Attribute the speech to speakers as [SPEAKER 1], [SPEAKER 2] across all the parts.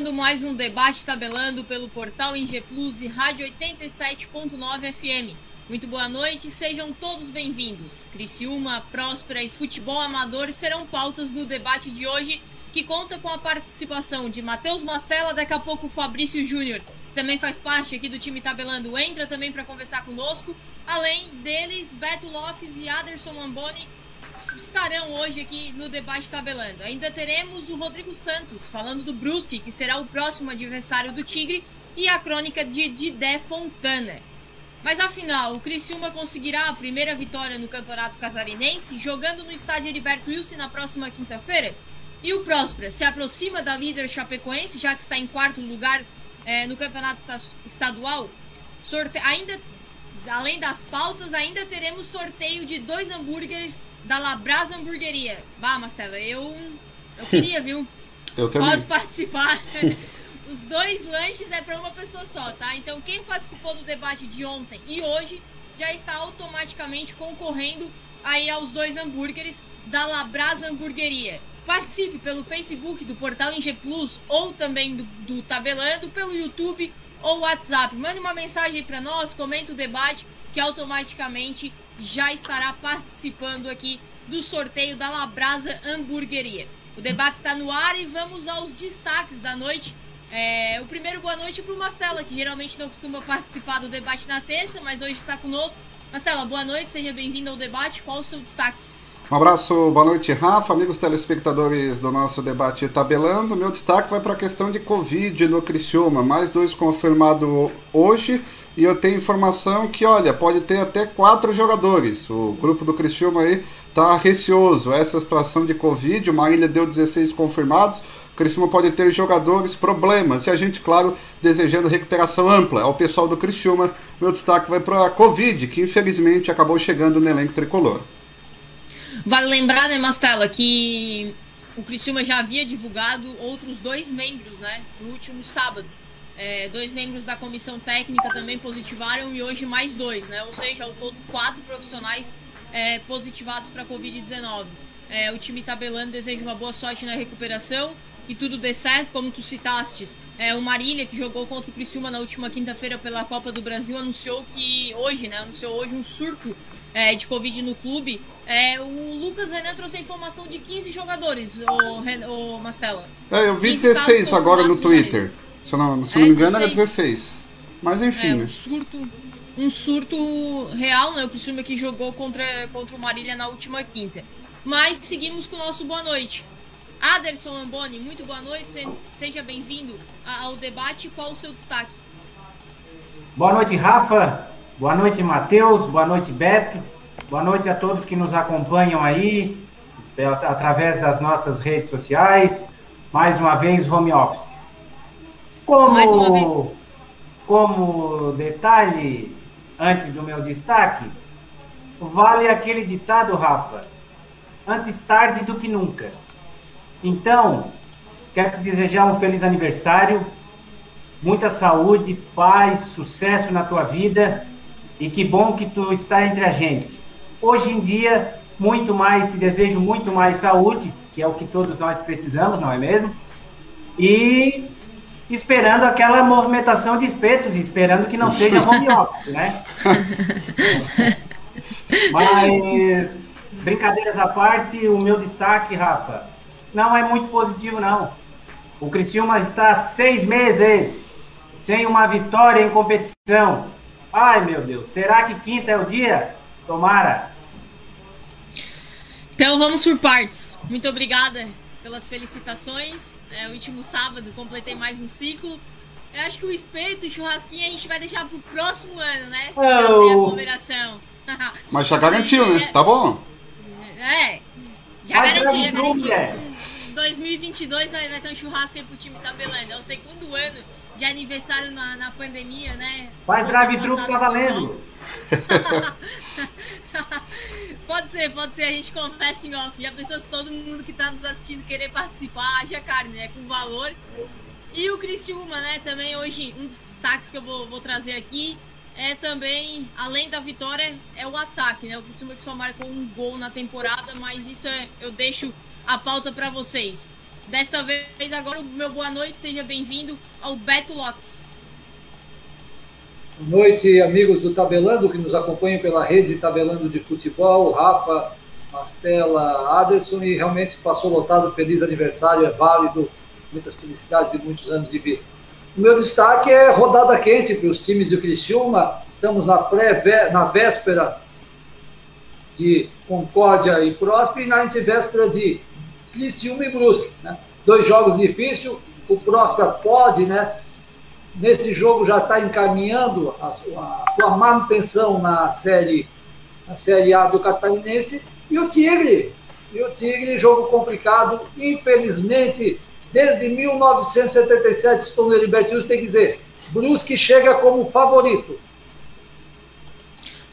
[SPEAKER 1] Começando mais um debate tabelando pelo portal Inge Plus e Rádio 87.9 FM. Muito boa noite, sejam todos bem-vindos. Criciúma, Próspera e Futebol Amador serão pautas do debate de hoje, que conta com a participação de Matheus Mastella, daqui a pouco Fabrício Júnior, também faz parte aqui do time tabelando, entra também para conversar conosco. Além deles, Beto Lopes e Aderson Mamboni estarão hoje aqui no debate tabelando. Ainda teremos o Rodrigo Santos falando do Brusque, que será o próximo adversário do Tigre, e a crônica de Didé Fontana. Mas afinal, o Criciúma conseguirá a primeira vitória no Campeonato Catarinense, jogando no estádio Heriberto Wilson na próxima quinta-feira? E o Próspera se aproxima da líder chapecoense, já que está em quarto lugar é, no Campeonato Estadual? Sorte... Ainda, além das pautas, ainda teremos sorteio de dois hambúrgueres da Labrasa Hamburgueria. Vá, Mastela, eu, eu queria, viu?
[SPEAKER 2] Eu também.
[SPEAKER 1] Posso participar. Os dois lanches é para uma pessoa só, tá? Então quem participou do debate de ontem e hoje já está automaticamente concorrendo aí aos dois hambúrgueres da Labrasa Hamburgueria. Participe pelo Facebook do Portal Inge Plus ou também do, do Tabelando, pelo YouTube ou WhatsApp. Mande uma mensagem para nós, comente o debate que automaticamente já estará participando aqui do sorteio da Labrasa Hamburgueria. O debate está no ar e vamos aos destaques da noite. É, o primeiro boa noite para o Mastela, que geralmente não costuma participar do debate na terça, mas hoje está conosco. Mastela, boa noite, seja bem-vindo ao debate. Qual o seu destaque?
[SPEAKER 2] Um abraço, boa noite, Rafa, amigos telespectadores do nosso debate tabelando. Meu destaque vai para a questão de Covid no Criciúma. Mais dois confirmados hoje e eu tenho informação que, olha, pode ter até quatro jogadores. O grupo do Criciúma aí está receoso. Essa situação de Covid, o Marília deu 16 confirmados. O Criciúma pode ter jogadores, problemas. E a gente, claro, desejando recuperação ampla. Ao pessoal do Criciúma, meu destaque vai para a Covid, que infelizmente acabou chegando no elenco tricolor.
[SPEAKER 1] Vale lembrar, né, Mastela, que o Criciúma já havia divulgado outros dois membros, né, no último sábado. É, dois membros da comissão técnica também positivaram e hoje mais dois, né? Ou seja, ao todo quatro profissionais é, positivados para a Covid-19. É, o time tabelando deseja uma boa sorte na recuperação, que tudo dê certo, como tu citastes. É, o Marília, que jogou contra o Criciúma na última quinta-feira pela Copa do Brasil, anunciou que hoje, né? Anunciou hoje um surto é, de Covid no clube. É, o Lucas Renan trouxe a informação de 15 jogadores, o, o Mastella.
[SPEAKER 2] É, eu vi 16 agora no Twitter. Se eu não, se é, não me engano, 16. era 16. Mas enfim. É,
[SPEAKER 1] um surto, um surto real, né? O Criciúma que jogou contra, contra o Marília na última quinta. Mas seguimos com o nosso boa noite. Aderson Amboni, muito boa noite, seja bem-vindo ao debate. Qual o seu destaque?
[SPEAKER 3] Boa noite, Rafa. Boa noite, Matheus. Boa noite, Beto. Boa noite a todos que nos acompanham aí através das nossas redes sociais. Mais uma vez, home office. Como, como detalhe, antes do meu destaque, vale aquele ditado, Rafa, antes tarde do que nunca. Então, quero te desejar um feliz aniversário, muita saúde, paz, sucesso na tua vida e que bom que tu está entre a gente. Hoje em dia, muito mais, te desejo muito mais saúde, que é o que todos nós precisamos, não é mesmo? E esperando aquela movimentação de espetos, esperando que não seja home office, né? Mas, brincadeiras à parte, o meu destaque, Rafa, não é muito positivo, não. O Criciúma está há seis meses sem uma vitória em competição. Ai, meu Deus, será que quinta é o dia? Tomara.
[SPEAKER 1] Então vamos por partes. Muito obrigada pelas felicitações. É, o último sábado completei mais um ciclo. Eu acho que o espeto e churrasquinho a gente vai deixar pro próximo ano, né? Oh. Sem aglomeração.
[SPEAKER 2] Mas já garantiu, né? Tá bom.
[SPEAKER 1] É. Já garantiu, já garantiu. 2022 vai, vai ter um churrasco aí pro time tabelando. É o segundo ano de aniversário na, na pandemia, né?
[SPEAKER 3] Faz drive-thru que tá valendo.
[SPEAKER 1] Pode ser, pode ser, a gente confessa em off. Já pensou se todo mundo que tá nos assistindo querer participar, haja carne, né? Com valor. E o Criciúma, né? Também hoje, um dos destaques que eu vou, vou trazer aqui é também, além da vitória, é o ataque, né? O Criciúma que só marcou um gol na temporada, mas isso é, eu deixo a pauta para vocês. Desta vez, agora o meu boa noite, seja bem-vindo ao Beto Lopes.
[SPEAKER 4] Boa noite, amigos do Tabelando, que nos acompanham pela rede Tabelando de Futebol, Rafa, Mastela, Aderson, e realmente passou lotado, feliz aniversário, é válido, muitas felicidades e muitos anos de vida. O meu destaque é rodada quente para os times do Criciúma, estamos na, pré na véspera de Concórdia e Próspera e na antivéspera de Criciúma e Brusque. Né? Dois jogos difíceis, o Próspera pode, né? Nesse jogo já está encaminhando a sua, a sua, manutenção na série, na série A do Catarinense. E o Tigre, e o Tigre, jogo complicado, infelizmente, desde 1977 estou no Heriberto tem que dizer, Brusque chega como favorito.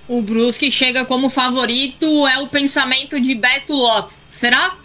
[SPEAKER 1] O Brusque chega como favorito, é o pensamento de Beto Lotz. Será?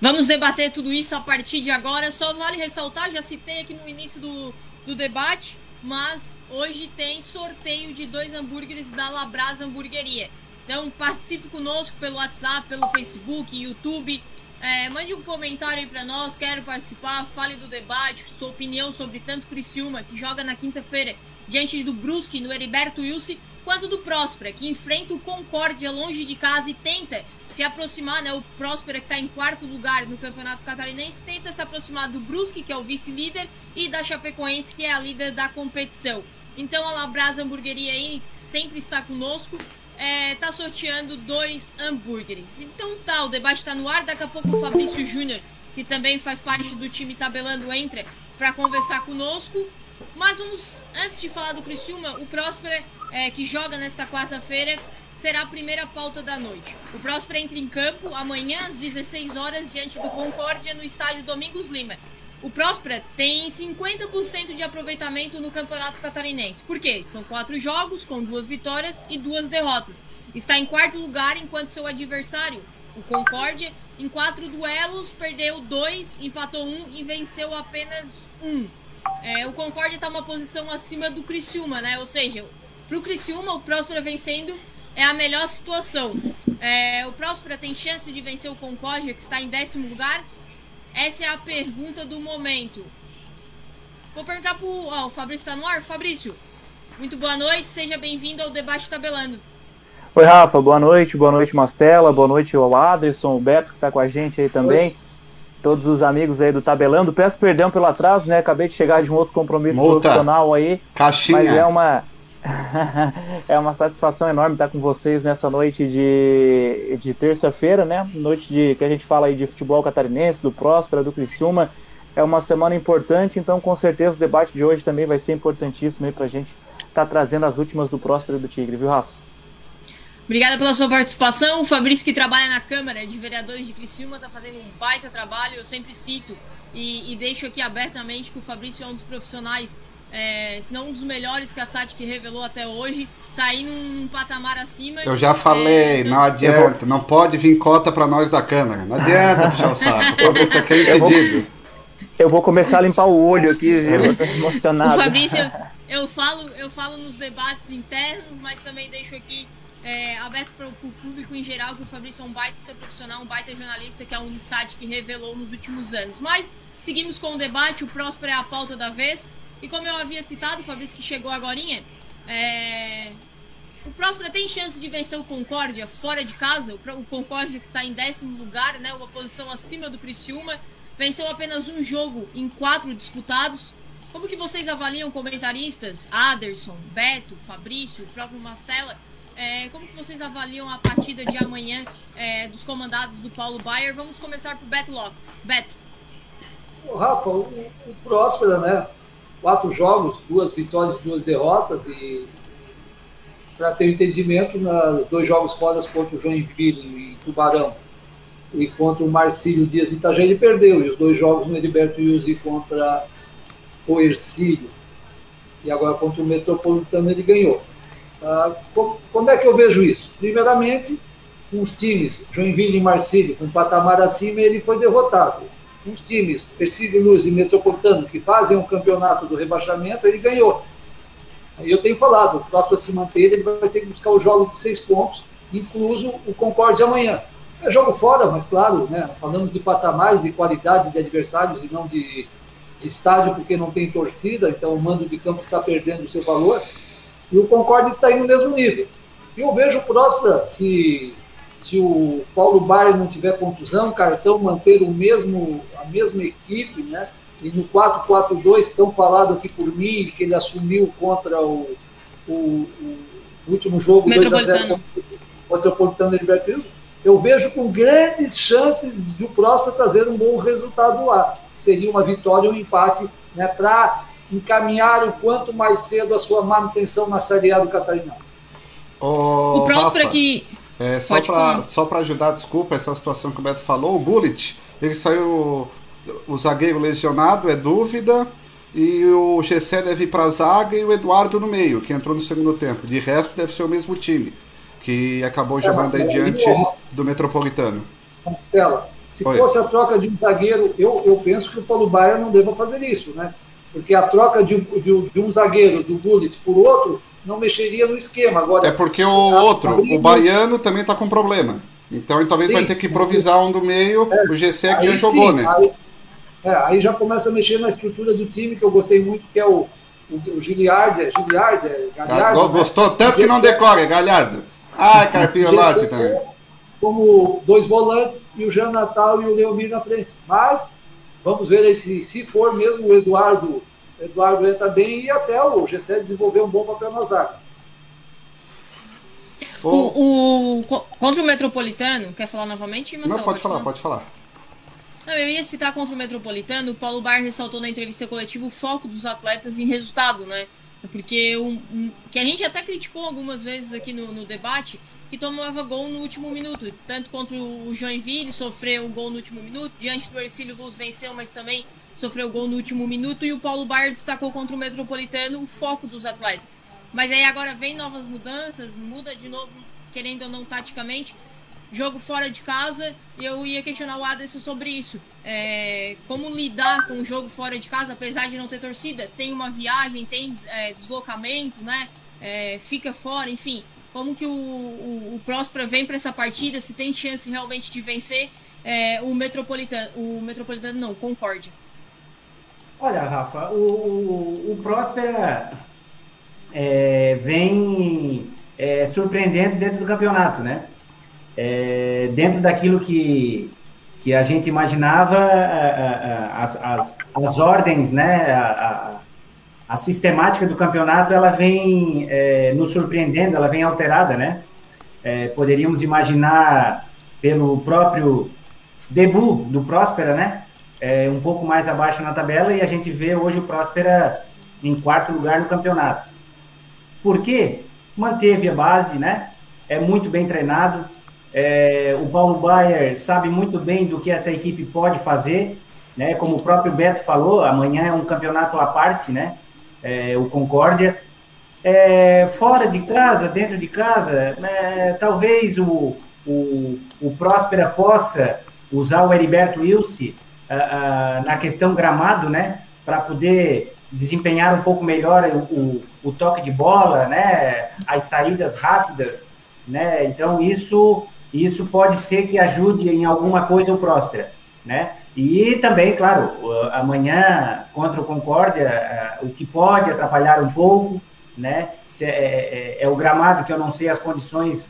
[SPEAKER 1] Vamos debater tudo isso a partir de agora. Só vale ressaltar, já citei aqui no início do, do debate, mas hoje tem sorteio de dois hambúrgueres da Labrasa Hamburgueria. Então participe conosco pelo WhatsApp, pelo Facebook, YouTube. É, mande um comentário aí para nós, quero participar, fale do debate, sua opinião sobre tanto Criciúma, que joga na quinta-feira diante do Brusque, no Heriberto Wilson, quanto do Próspera, que enfrenta o Concórdia longe de casa e tenta se aproximar, né? O Próspera, que está em quarto lugar no Campeonato Catarinense, tenta se aproximar do Brusque, que é o vice-líder, e da Chapecoense, que é a líder da competição. Então a Labrasa Hamburgueria aí sempre está conosco. É, tá sorteando dois hambúrgueres. Então tá, o debate está no ar. Daqui a pouco o Fabrício Júnior, que também faz parte do time tabelando, entra para conversar conosco. Mas vamos, antes de falar do Criciúma, o Próspera, é, que joga nesta quarta-feira, será a primeira pauta da noite. O Próspera entra em campo amanhã às 16 horas diante do Concórdia no estádio Domingos Lima. O Próspera tem 50% de aproveitamento no Campeonato Catarinense. Por quê? São quatro jogos com duas vitórias e duas derrotas. Está em quarto lugar enquanto seu adversário, o Concórdia, em quatro duelos perdeu dois, empatou um e venceu apenas um. É, o Concórdia está uma posição acima do Criciúma, né? Ou seja, para o Criciúma, o Próspera vencendo é a melhor situação. É, o Próspera tem chance de vencer o Concórdia, que está em décimo lugar? Essa é a pergunta do momento. Vou perguntar para o Fabrício está no ar. Fabrício, muito boa noite, seja bem-vindo ao Debate Tabelando.
[SPEAKER 5] Oi, Rafa, boa noite, boa noite, Mastela, boa noite ao Aderson, o Beto que está com a gente aí também. Oi. Todos os amigos aí do Tabelando. Peço perdão pelo atraso, né? Acabei de chegar de um outro compromisso Multa. profissional aí.
[SPEAKER 2] Caixinha.
[SPEAKER 5] Mas é uma, é uma satisfação enorme estar com vocês nessa noite de, de terça-feira, né? Noite de que a gente fala aí de futebol catarinense, do Próspera, do Criciúma. É uma semana importante, então com certeza o debate de hoje também vai ser importantíssimo aí pra gente estar tá trazendo as últimas do Próspera e do Tigre, viu, Rafa?
[SPEAKER 1] Obrigada pela sua participação. O Fabrício, que trabalha na Câmara de Vereadores de Criciúma, está fazendo um baita trabalho. Eu sempre cito e, e deixo aqui abertamente que o Fabrício é um dos profissionais é, se não um dos melhores que a SATIC revelou até hoje, tá aí num, num patamar acima.
[SPEAKER 2] Eu já falei, é, não adianta, não pode vir cota para nós da Câmara, não adianta puxar o saco, o Fabrício tá aqui
[SPEAKER 5] eu vou, eu vou começar a limpar o olho aqui, eu tô emocionado.
[SPEAKER 1] O Fabrício, eu falo, eu falo nos debates internos, mas também deixo aqui é, aberto para o público em geral que o Fabrício é um baita profissional, um baita jornalista que a Unisat que revelou nos últimos anos. Mas seguimos com o debate, o próximo é a pauta da vez. E como eu havia citado, o Fabrício que chegou agora, é... o Próspera tem chance de vencer o Concórdia fora de casa. O Concórdia que está em décimo lugar, né, uma posição acima do Criciúma. Venceu apenas um jogo em quatro disputados. Como que vocês avaliam comentaristas? Aderson, Beto, Fabrício, o próprio Mastella. É, como que vocês avaliam a partida de amanhã é, dos comandados do Paulo Baier? Vamos começar por Beto Lopes. Beto.
[SPEAKER 4] Rafa, o, o Próspera, né? Quatro jogos, duas vitórias e duas derrotas. E para ter entendimento, na, dois jogos fora contra o Joinville e Tubarão e contra o Marcílio Dias de Itajaí, ele perdeu. E os dois jogos no Heriberto Yuzi contra o Ercílio e agora contra o Metropolitano ele ganhou. Ah, como, é que eu vejo isso? Primeiramente, os times, Joinville e Marcílio, com um patamar acima, ele foi derrotado uns times, Ercílio Luz e Metropolitano, que fazem um campeonato do rebaixamento, ele ganhou. Eu tenho falado, o próximo a se manter, ele vai ter que buscar os jogos de seis pontos, incluso o Concorde amanhã. É jogo fora, mas claro, né? Falamos de patamares, de qualidade de adversários e não de, de estádio, porque não tem torcida, então o mando de campo está perdendo o seu valor. E o Concorde está aí no mesmo nível. E eu vejo Próspera, se, se o Paulo Baier não tiver contusão, cartão, manter o mesmo, a mesma equipe, né? E no 4-4-2, tão falado aqui por mim, que ele assumiu contra o, o, o último jogo 2x0 contra o Metropolitano Heriberto Wilson, eu vejo com grandes chances de o Próspero trazer um bom resultado lá. Seria uma vitória, um empate, né, para encaminhar o quanto mais cedo a sua manutenção na Série A do Catarinense.
[SPEAKER 2] o
[SPEAKER 1] Próspero aqui.
[SPEAKER 2] É, só para ajudar, desculpa, essa situação que o Beto falou, o Bullet, ele saiu, o zagueiro lesionado, é dúvida, e o Gessé deve ir para a zaga e o Eduardo no meio, que entrou no segundo tempo. De resto, deve ser o mesmo time, que acabou jogando aí diante do Metropolitano.
[SPEAKER 4] Marcela, se Oi. fosse a troca de um zagueiro, eu, eu penso que o Paulo Baia não deva fazer isso, né? Porque a troca de, de, de um zagueiro, do Gullit, por outro, não mexeria no esquema. Agora,
[SPEAKER 2] é porque o outro, o baiano, também está com problema. Então ele talvez sim, vai ter que improvisar um do meio, é, o GC que já jogou, sim, né?
[SPEAKER 4] Aí, é, aí já começa a mexer na estrutura do time, que eu gostei muito, que é o, o, o Giliard, é Giliard, é Galhardo.
[SPEAKER 2] Né? Gostou né? tanto que não decora, é Galhardo. Ah, Carpiolati também.
[SPEAKER 4] Como dois volantes e o Jean Natal e o Leomir na frente. Mas vamos ver aí se, se for mesmo o Eduardo Eduardo entra bem e até o GC desenvolveu um bom papel na zaga.
[SPEAKER 1] O, o, contra o Metropolitano, quer falar novamente?
[SPEAKER 2] Marcelo, Não, pode, pode falar, falar, pode falar.
[SPEAKER 1] Não, eu ia citar contra o Metropolitano, o Paulo Bar ressaltou na entrevista coletiva o foco dos atletas em resultado, né? Porque o, um, que a gente até criticou algumas vezes aqui no, no debate, que tomava gol no último minuto. Tanto contra o Joinville, sofreu um gol no último minuto, diante do Ercílio Luz venceu, mas também sofreu gol no último minuto e o Paulo Baier destacou contra o Metropolitano o foco dos atletas. Mas aí agora vem novas mudanças, muda de novo, querendo ou não, taticamente. Jogo fora de casa, e eu ia questionar o Aderson sobre isso. É, como lidar com o jogo fora de casa, apesar de não ter torcida? Tem uma viagem, tem é, deslocamento, né? É, fica fora, enfim. Como que o, o, o Próspera vem para essa partida? Se tem chance realmente de vencer é, o Metropolitano, o Metropolitano não, Concórdia.
[SPEAKER 3] Olha, Rafa, o, o, o Próspera é, vem é, surpreendendo dentro do campeonato, né? É, dentro daquilo que, que a gente imaginava, as, as, as ordens, né? A, a, a, sistemática do campeonato, ela vem é, nos surpreendendo, ela vem alterada, né? É, poderíamos imaginar pelo próprio debut do Próspera, né? é, um pouco mais abaixo na tabela e a gente vê hoje o Próspera em quarto lugar no campeonato. Por quê? Manteve a base, né? É muito bem treinado. É, o Paulo Baier sabe muito bem do que essa equipe pode fazer, né? Como o próprio Beto falou, amanhã é um campeonato à parte, né? É, o Concórdia. É, fora de casa, dentro de casa, né? talvez o, o, o Próspera possa usar o Heriberto Wilson uh, na questão gramado, né, para poder desempenhar um pouco melhor o, o, o, toque de bola, né, as saídas rápidas, né, então isso isso pode ser que ajude em alguma coisa o Próspera, né, e também, claro, amanhã contra o Concórdia, o que pode atrapalhar um pouco, né, é, é, é o gramado que eu não sei as condições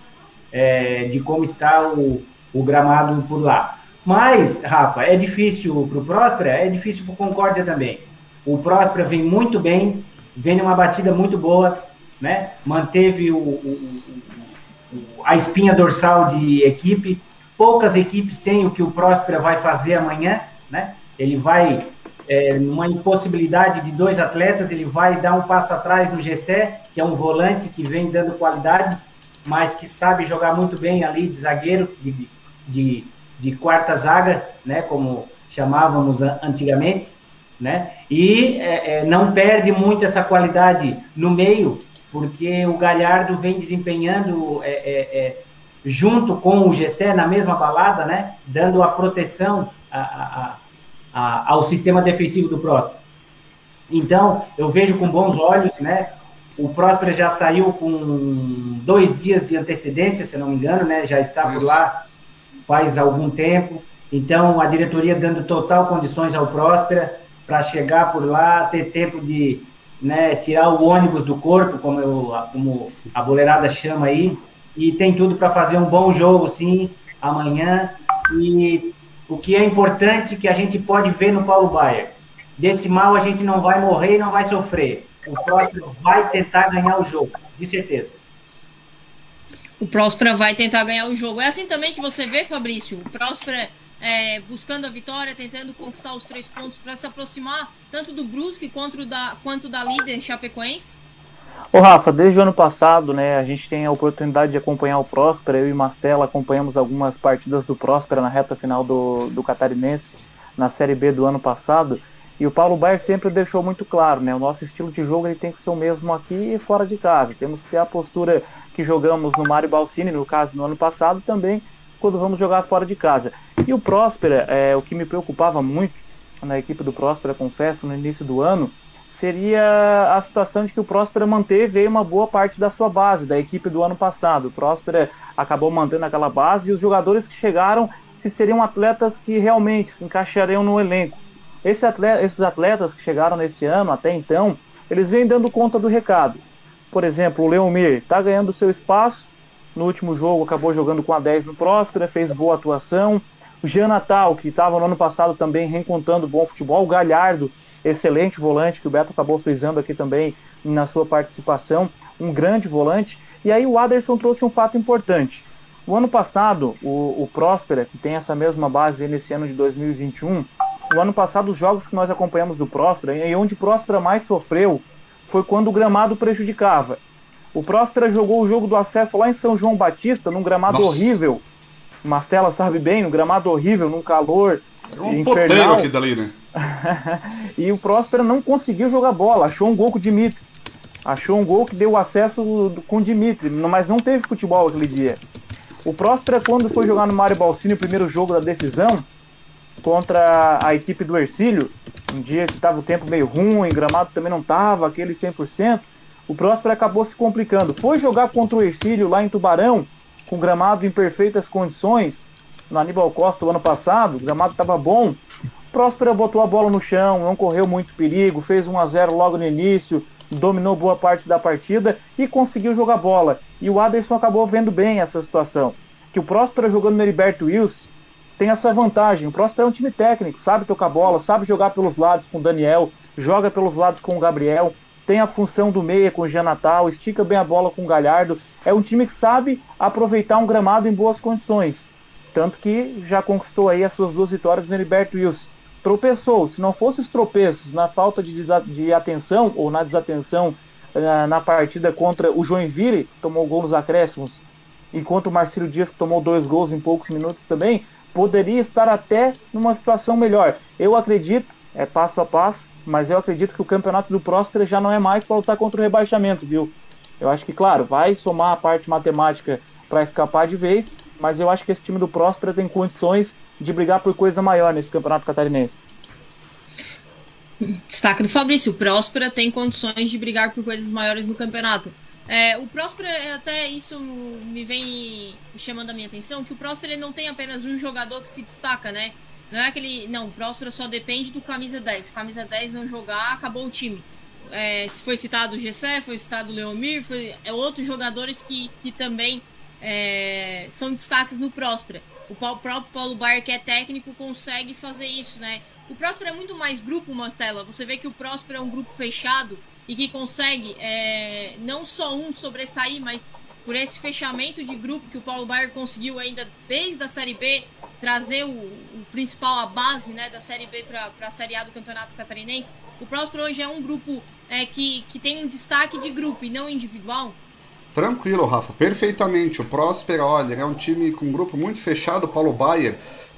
[SPEAKER 3] é, de como está o, o gramado por lá. Mas, Rafa, é difícil para o Próspera, é difícil para o Concórdia também. O Próspera vem muito bem, vem numa batida muito boa, né? manteve o, o, a espinha dorsal de equipe. Poucas equipes têm o que o Próspera vai fazer amanhã. Né? Ele vai, é, numa impossibilidade de dois atletas, ele vai dar um passo atrás no Gessé, que é um volante que vem dando qualidade, mas que sabe jogar muito bem ali de zagueiro, de, de de quarta zaga, né, como chamávamos antigamente, né, e é, é, não perde muito essa qualidade no meio, porque o Galhardo vem desempenhando é, é, é junto com o Gessé na mesma balada, né, dando a proteção a, a, a, ao sistema defensivo do Próspero. Então, eu vejo com bons olhos, né, o Próspero já saiu com dois dias de antecedência, se não me engano, né, já está por lá faz algum tempo. Então, a diretoria dando total condições ao Próspera para chegar por lá, ter tempo de né, tirar o ônibus do corpo, como, eu, como a boleirada chama aí, e tem tudo para fazer um bom jogo, sim, amanhã. E o que é importante que a gente pode ver no Paulo Baier, desse mal a gente não vai morrer e não vai sofrer. O Próspera vai tentar ganhar o jogo, de certeza.
[SPEAKER 1] O Próspera vai tentar ganhar o jogo. É assim também que você vê, Fabrício? O Próspera é, buscando a vitória, tentando conquistar os três pontos para se aproximar tanto do Brusque quanto da, quanto da líder Chapecoense?
[SPEAKER 5] Ô Rafa, desde o ano passado, né, a gente tem a oportunidade de acompanhar o Próspera, eu e Mastela acompanhamos algumas partidas do Próspera na reta final do, do Catarinense, na Série B do ano passado, e o Paulo Baier sempre deixou muito claro, né, o nosso estilo de jogo ele tem que ser o mesmo aqui e fora de casa, temos que ter a postura que jogamos no Mário Balsini, no caso no ano passado, também quando vamos jogar fora de casa. E o Próspera, é, o que me preocupava muito na equipe do Próspera, confesso, no início do ano, seria a situação de que o Próspera manteve uma boa parte da sua base, da equipe do ano passado. O Próspera acabou mantendo aquela base e os jogadores que chegaram se seriam atletas que realmente se encaixariam no elenco. Esse atleta, esses atletas que chegaram nesse ano, até então, eles vêm dando conta do recado. Por exemplo, o Leomir está ganhando seu espaço. No último jogo acabou jogando com a 10 no Próspera, fez boa atuação. O Jean Natal, que estava no ano passado também reencontrando bom futebol. O Galhardo, excelente volante, que o Beto acabou frisando aqui também na sua participação. Um grande volante. E aí o Aderson trouxe um fato importante. O ano passado, o, o Próspera, que tem essa mesma base nesse ano de 2021, o ano passado os jogos que nós acompanhamos do Próspera, e onde o Próspera mais sofreu foi quando o gramado prejudicava. O Próspera jogou o jogo do acesso lá em São João Batista, num gramado Nossa. horrível. Mastela sabe bem, num gramado horrível, num calor
[SPEAKER 2] é um infernal. aqui dali, né?
[SPEAKER 5] e o Próspera não conseguiu jogar bola, achou um gol com o Dimitri. Achou um gol que deu acesso com o Dimitri, mas não teve futebol aquele dia. O Próspera, quando foi jogar no Mário Balsini, o primeiro jogo da decisão, contra a equipe do Ercílio, um dia que estava o tempo meio ruim, gramado também não estava, aquele 100%, o Próspero acabou se complicando. Foi jogar contra o Ercílio lá em Tubarão, com gramado em perfeitas condições, no Aníbal Costa o ano passado, o gramado estava bom. O Próspero botou a bola no chão, não correu muito perigo, fez 1 a 0 logo no início, dominou boa parte da partida e conseguiu jogar bola. E o Aderson acabou vendo bem essa situação. Que o Próspero jogando no Heriberto Wilson tem essa vantagem. O Próspero é um time técnico, sabe tocar bola, sabe jogar pelos lados com o Daniel, joga pelos lados com o Gabriel, tem a função do meia com o Jean Natal, estica bem a bola com o Galhardo. É um time que sabe aproveitar um gramado em boas condições. Tanto que já conquistou aí as suas duas vitórias no Heriberto Wilson. Tropeçou, se não fosse os tropeços na falta de, de atenção ou na desatenção uh, na partida contra o Joinville, tomou gol nos acréscimos, enquanto o Marcelo Dias, que tomou dois gols em poucos minutos também, poderia estar até numa situação melhor. Eu acredito, é passo a passo, mas eu acredito que o campeonato do Próspera já não é mais para lutar contra o rebaixamento, viu? Eu acho que, claro, vai somar a parte matemática para escapar de vez, mas eu acho que esse time do Próspera tem condições de brigar por coisa maior nesse campeonato catarinense.
[SPEAKER 1] Destaque do Fabrício, o Próspera tem condições de brigar por coisas maiores no campeonato. É, o Próspero, é, até isso me vem chamando a minha atenção, que o Próspero ele não tem apenas um jogador que se destaca, né? Não é aquele. Não, o Próspero só depende do camisa 10. Se o camisa 10 não jogar, acabou o time. É, foi citado o Gessé, foi citado o Leomir, foi, é outros jogadores que, que também é, são destaques no Próspera. O próprio Paulo Bar, que é técnico, consegue fazer isso, né? O Próspero é muito mais grupo, Mastela. Você vê que o Próspero é um grupo fechado e que consegue é, não só um sobressair, mas por esse fechamento de grupo que o Paulo Baier conseguiu ainda desde a Série B trazer o, o principal, a base né, da Série B para a Série A do Campeonato Catarinense. O Próspero hoje é um grupo é, que, que tem um destaque de grupo e não individual.
[SPEAKER 2] Tranquilo, Rafa, perfeitamente. O Próspero, olha, é um time com um grupo muito fechado. O Paulo Baier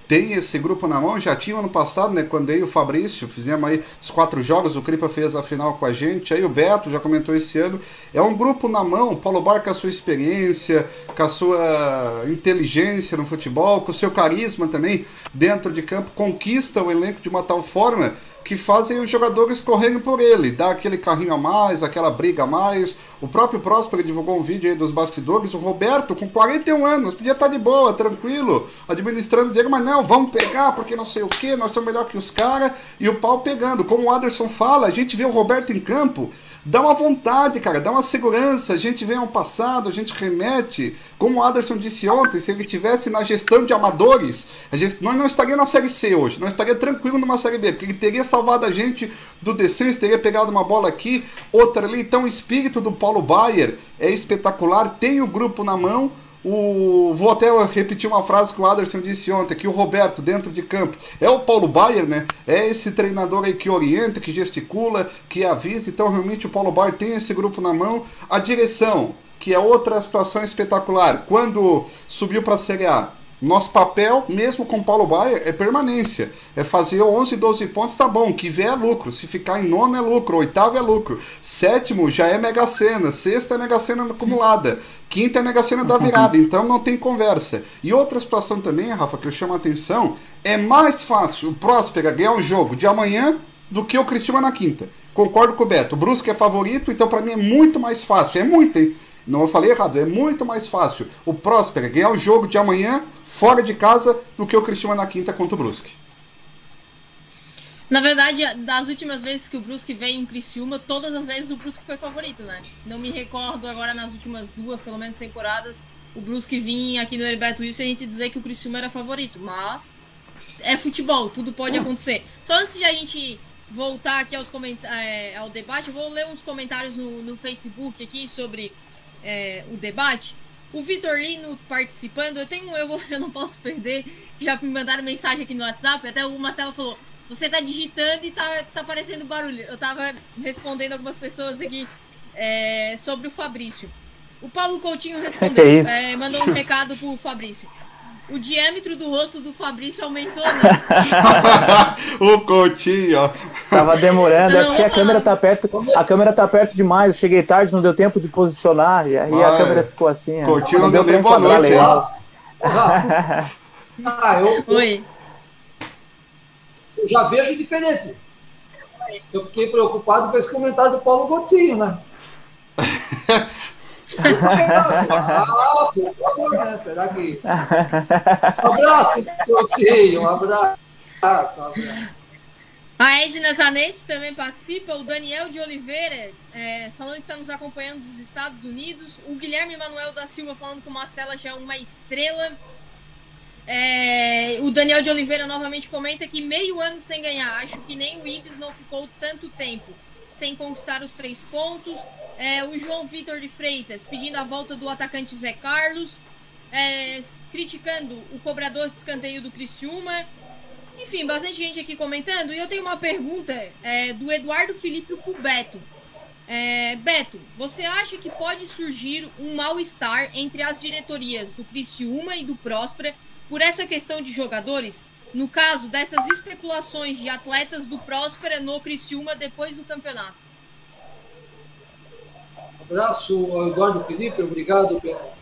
[SPEAKER 2] tem esse grupo na mão, já tinha ano passado, né, quando aí o Fabrício, fizemos aí os quatro jogos, o Cripa fez a final com a gente, aí o Beto já comentou esse ano, é um grupo na mão, Paulo Bar com a sua experiência, com a sua inteligência no futebol, com o seu carisma também dentro de campo, conquista o elenco de uma tal forma que fazem os jogadores correrem por ele, dá aquele carrinho a mais, aquela briga a mais. O próprio Próspero divulgou um vídeo aí dos bastidores, o Roberto, com 41 anos, podia estar de boa, tranquilo, administrando dinheiro, mas não, vamos pegar porque não sei o que, nós somos melhor que os caras, e o pau pegando. Como o Anderson fala, a gente vê o Roberto em campo, dá uma vontade, cara, dá uma segurança. A gente vem ao passado, a gente remete. Como o Anderson disse ontem, se ele tivesse na gestão de amadores, gente, nós não estaríamos na Série C hoje, nós estaríamos tranquilo numa Série B, porque ele teria salvado a gente do descenso, teria pegado uma bola aqui, outra ali. Então o espírito do Paulo Baier é espetacular, tem o grupo na mão. O, vou até repetir uma frase que o Anderson disse ontem, que o Roberto, dentro de campo, é o Paulo Baier, né? É esse treinador aí que orienta, que gesticula, que avisa. Então, realmente, o Paulo Baier tem esse grupo na mão. A direção, que é outra situação espetacular. Quando subiu para a Série A, nosso papel, mesmo com Paulo Baier, é permanência. É fazer 11, 12 pontos, tá bom. Que vier é lucro. Se ficar em nono é lucro. Oitavo é lucro. Sétimo já é Mega Sena. Sexta é Mega Sena acumulada. Quinta é Mega Sena da virada. Então não tem conversa. E outra situação também, Rafa, que eu chamo a atenção, é mais fácil o Próspera ganhar um jogo de amanhã do que o Cristiano na quinta. Concordo com o Beto. O Brusque é favorito, então para mim é muito mais fácil. É muito, hein? Não eu falei errado, é muito mais fácil o Próspera ganhar o jogo de amanhã fora de casa do que o Cristiano na quinta contra o Brusque.
[SPEAKER 1] Na verdade, das últimas vezes que o Brusque veio em Criciúma, todas as vezes o Brusque foi favorito, né? Não me recordo agora nas últimas duas, pelo menos, temporadas, o Brusque vinha aqui no Heriberto Wilson e a gente dizer que o Criciúma era favorito. Mas é futebol, tudo pode é. acontecer. Só antes de a gente voltar aqui aos é, ao debate, eu vou ler uns comentários no, no Facebook aqui sobre é, o debate. O Vitor Lino participando, eu tenho, eu, eu não posso perder. Já me mandaram mensagem aqui no WhatsApp, até o Marcelo falou: você tá digitando e tá, tá aparecendo barulho. Eu tava respondendo algumas pessoas aqui é, sobre o Fabrício. O Paulo Coutinho respondeu, é, mandou um recado pro Fabrício. O diâmetro do rosto do Fabrício aumentou, né?
[SPEAKER 2] o Coutinho.
[SPEAKER 5] Tava demorando, é porque a câmera tá perto. A câmera tá perto demais. Eu cheguei tarde, não deu tempo de posicionar. E aí Vai. a câmera ficou assim.
[SPEAKER 2] Coutinho não, não deu nem boa noite.
[SPEAKER 4] Ah, eu, Oi. Eu já vejo diferente. Eu fiquei preocupado com esse comentário do Paulo Coutinho, né? ah, por favor, né? Será que. Um abraço, Coutinho, um abraço. Um abraço.
[SPEAKER 1] A Edna Zanetti também participa, o Daniel de Oliveira é, falando que está nos acompanhando dos Estados Unidos, o Guilherme Manuel da Silva falando que o Mastella já é uma estrela. É, o Daniel de Oliveira novamente comenta que meio ano sem ganhar, acho que nem o Ibis não ficou tanto tempo sem conquistar os três pontos. É, o João Vitor de Freitas pedindo a volta do atacante Zé Carlos, é, criticando o cobrador de escanteio do Criciúma. Enfim, bastante gente aqui comentando. E eu tenho uma pergunta é, do Eduardo Felipe pro Beto. É, Beto, você acha que pode surgir um mal-estar entre as diretorias do Criciúma e do Próspera por essa questão de jogadores? No caso dessas especulações de atletas do Próspera no Criciúma depois do campeonato.
[SPEAKER 4] abraço ao Eduardo Felipe, obrigado pela,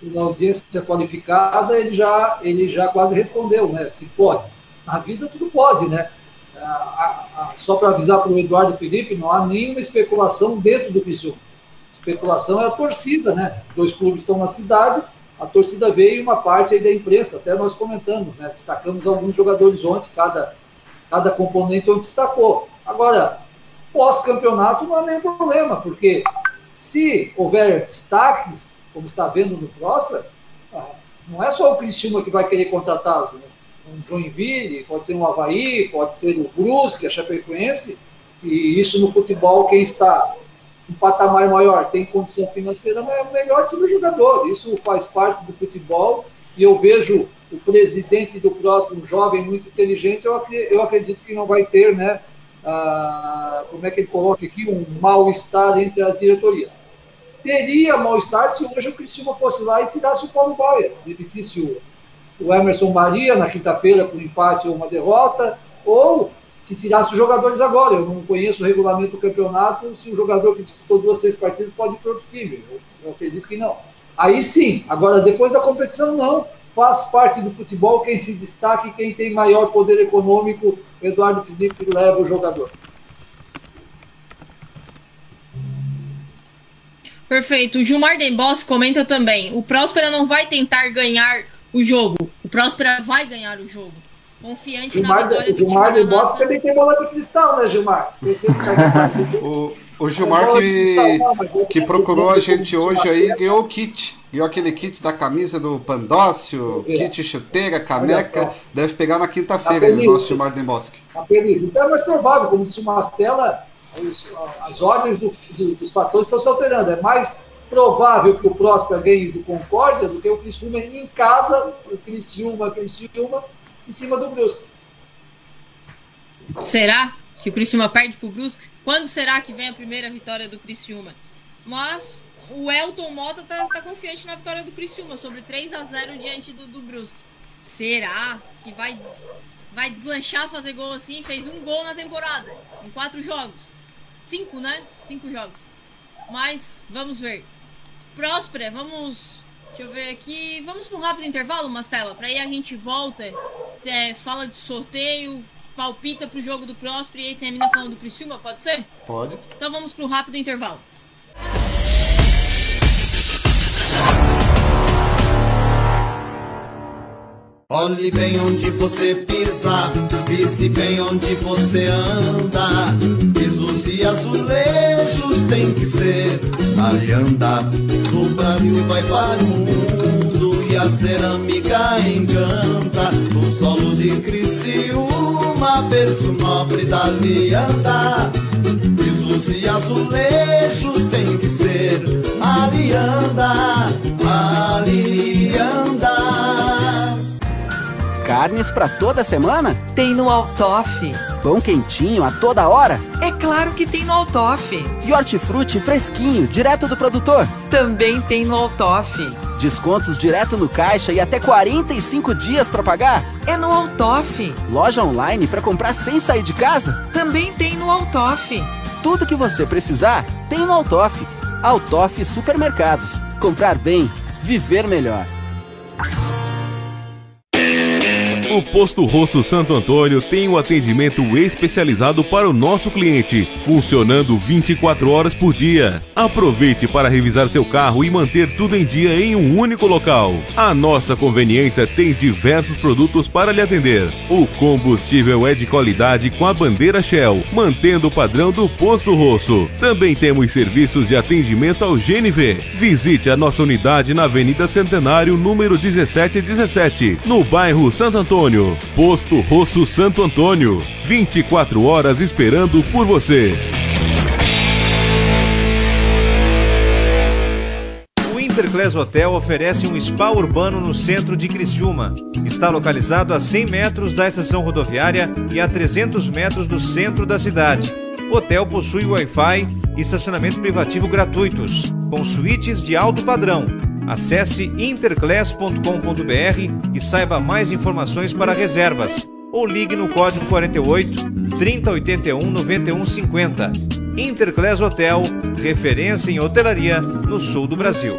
[SPEAKER 4] pela audiência qualificada. Ele já, ele já quase respondeu, né? Se pode. Na vida tudo pode, né? A, a, a, só para avisar para o Eduardo Felipe, não há nenhuma especulação dentro do Criciúma. Especulação é a torcida, né? Dois clubes estão na cidade, a torcida veio e uma parte aí da imprensa, até nós comentamos, né? Destacamos alguns jogadores ontem, cada, cada componente onde destacou. Agora, pós-campeonato não há nenhum problema, porque se houver destaques, como está vendo no Próspera, ah, não é só o Criciúma que vai querer contratá-los, né? Um Joinville, pode ser um Havaí, pode ser o Brusque, a Chapecoense, e isso no futebol, quem está um patamar maior, tem condição financeira, mas é o melhor time jogador. Isso faz parte do futebol e eu vejo o presidente do próximo jovem muito inteligente, eu, eu acredito que não vai ter, né, ah, como é que ele coloca aqui, um mal-estar entre as diretorias. Teria mal-estar se hoje o Cristiano fosse lá e tirasse o Paulo Bauer, repetisse o, o Emerson Maria na quinta-feira por empate ou uma derrota, ou se tirasse os jogadores agora. Eu não conheço o regulamento do campeonato, se o jogador que disputou duas, três partidas pode ir para outro time. Eu, eu acredito que não. Aí sim, agora depois da competição, não. faz parte do futebol quem se destaca e quem tem maior poder econômico. Eduardo Felipe leva o jogador.
[SPEAKER 1] Perfeito. O Gilmar Dembos comenta também: o Próspera não vai tentar ganhar o jogo, o Próspera vai ganhar o jogo. Confiante
[SPEAKER 4] Gilmar,
[SPEAKER 1] na vitória
[SPEAKER 4] do Gilmar Dembos nossa... também tem bola de cristal, né, Gilmar?
[SPEAKER 2] o, o Gilmar que, que procurou a gente hoje aí ganhou o kit. Ganhou aquele kit da camisa do Pandócio, kit chuteira, caneca. Deve pegar na quinta-feira o nosso Gilmar Dembosque.
[SPEAKER 4] Tá feliz. Então é mais provável, como disse o Mastella, as ordens do, do, dos fatores estão se alterando. É mais provável que o Próspera ganhe do Concórdia do que o Criciúma em casa, o Criciúma, Criciúma, em cima do Brusque.
[SPEAKER 1] Será que o Criciúma perde pro Brusque? Quando será que vem a primeira vitória do Criciúma? Mas o Elton Mota tá, tá confiante na vitória do Criciúma, sobre 3 a 0 diante do, do Brusque. Será que vai, vai deslanchar, fazer gol assim? Fez um gol na temporada, em quatro jogos. Cinco, né? Cinco jogos. Mas vamos ver. Próspera, vamos. Deixa eu ver aqui. Vamos para um rápido intervalo, Mastela. Para aí a gente volta, é, fala de sorteio, palpita pro jogo do Próspera e aí termina falando do Criciúma, pode ser?
[SPEAKER 2] Pode.
[SPEAKER 1] Então vamos para um rápido intervalo.
[SPEAKER 6] Olhe bem onde você pisa, pise bem onde você anda. Pisos e azulejos tem que ser alianda. No Brasil vai para o mundo e a cerâmica encanta. O solo de Criciúma, berço nobre da lianda. Pisos e azulejos tem que ser alianda, alianda.
[SPEAKER 7] Carnes para toda semana?
[SPEAKER 8] Tem no Altoff.
[SPEAKER 7] Pão quentinho a toda hora?
[SPEAKER 8] É claro que tem no Altoff.
[SPEAKER 7] E hortifruti fresquinho, direto do produtor?
[SPEAKER 8] Também tem no Altoff.
[SPEAKER 7] Descontos direto no caixa e até 45 dias para pagar?
[SPEAKER 8] É no Altoff.
[SPEAKER 7] Loja online para comprar sem sair de casa?
[SPEAKER 8] Também tem no Altoff.
[SPEAKER 7] Tudo que você precisar tem no Altoff. Altoff Supermercados. Comprar bem, viver melhor.
[SPEAKER 9] O Posto Rosso Santo Antônio tem um atendimento especializado para o nosso cliente, funcionando 24 horas por dia. Aproveite para revisar seu carro e manter tudo em dia em um único local. A nossa conveniência tem diversos produtos para lhe atender. O combustível é de qualidade com a bandeira Shell, mantendo o padrão do Posto Rosso. Também temos serviços de atendimento ao GNV. Visite a nossa unidade na Avenida Centenário, número 1717, no bairro Santo Antônio. Antônio. Posto Rosso Santo Antônio. 24 horas esperando por você.
[SPEAKER 10] O Interclass Hotel oferece um spa urbano no centro de Criciúma. Está localizado a 100 metros da estação rodoviária e a 300 metros do centro da cidade. O hotel possui Wi-Fi e estacionamento privativo gratuitos, com suítes de alto padrão Acesse interclass.com.br e saiba mais informações para reservas ou ligue no código 48 3081 9150. Interclass Hotel, referência em hotelaria no sul do Brasil.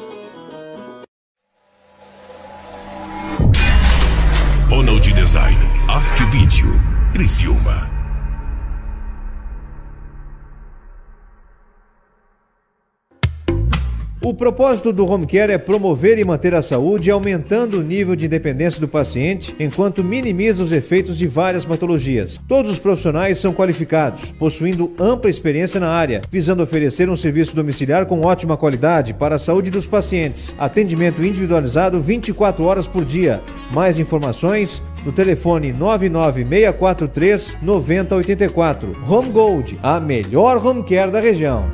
[SPEAKER 11] Ronald Design, Arte Vídeo, Criciúma.
[SPEAKER 10] O propósito do Home Care é promover e manter a saúde, aumentando o nível de independência do paciente, enquanto minimiza os efeitos de várias patologias. Todos os profissionais são qualificados, possuindo ampla experiência na área, visando oferecer um serviço domiciliar com ótima qualidade para a saúde dos pacientes. Atendimento individualizado 24 horas por dia. Mais informações no telefone 99643 9084. Home Gold, a melhor home care da região.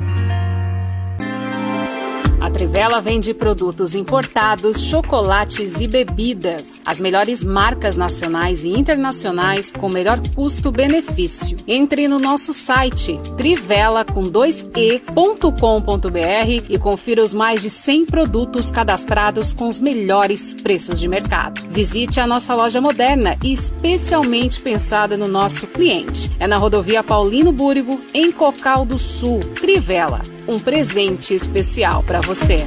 [SPEAKER 12] Trivela vende produtos importados, chocolates e bebidas. As melhores marcas nacionais e internacionais com melhor custo-benefício. Entre no nosso site trivela com 2e.com.br e confira os mais de 100 produtos cadastrados com os melhores preços de mercado. Visite a nossa loja moderna e especialmente pensada no nosso cliente. É na rodovia Paulino Búrigo, em Cocal do Sul. Trivela um presente especial para você.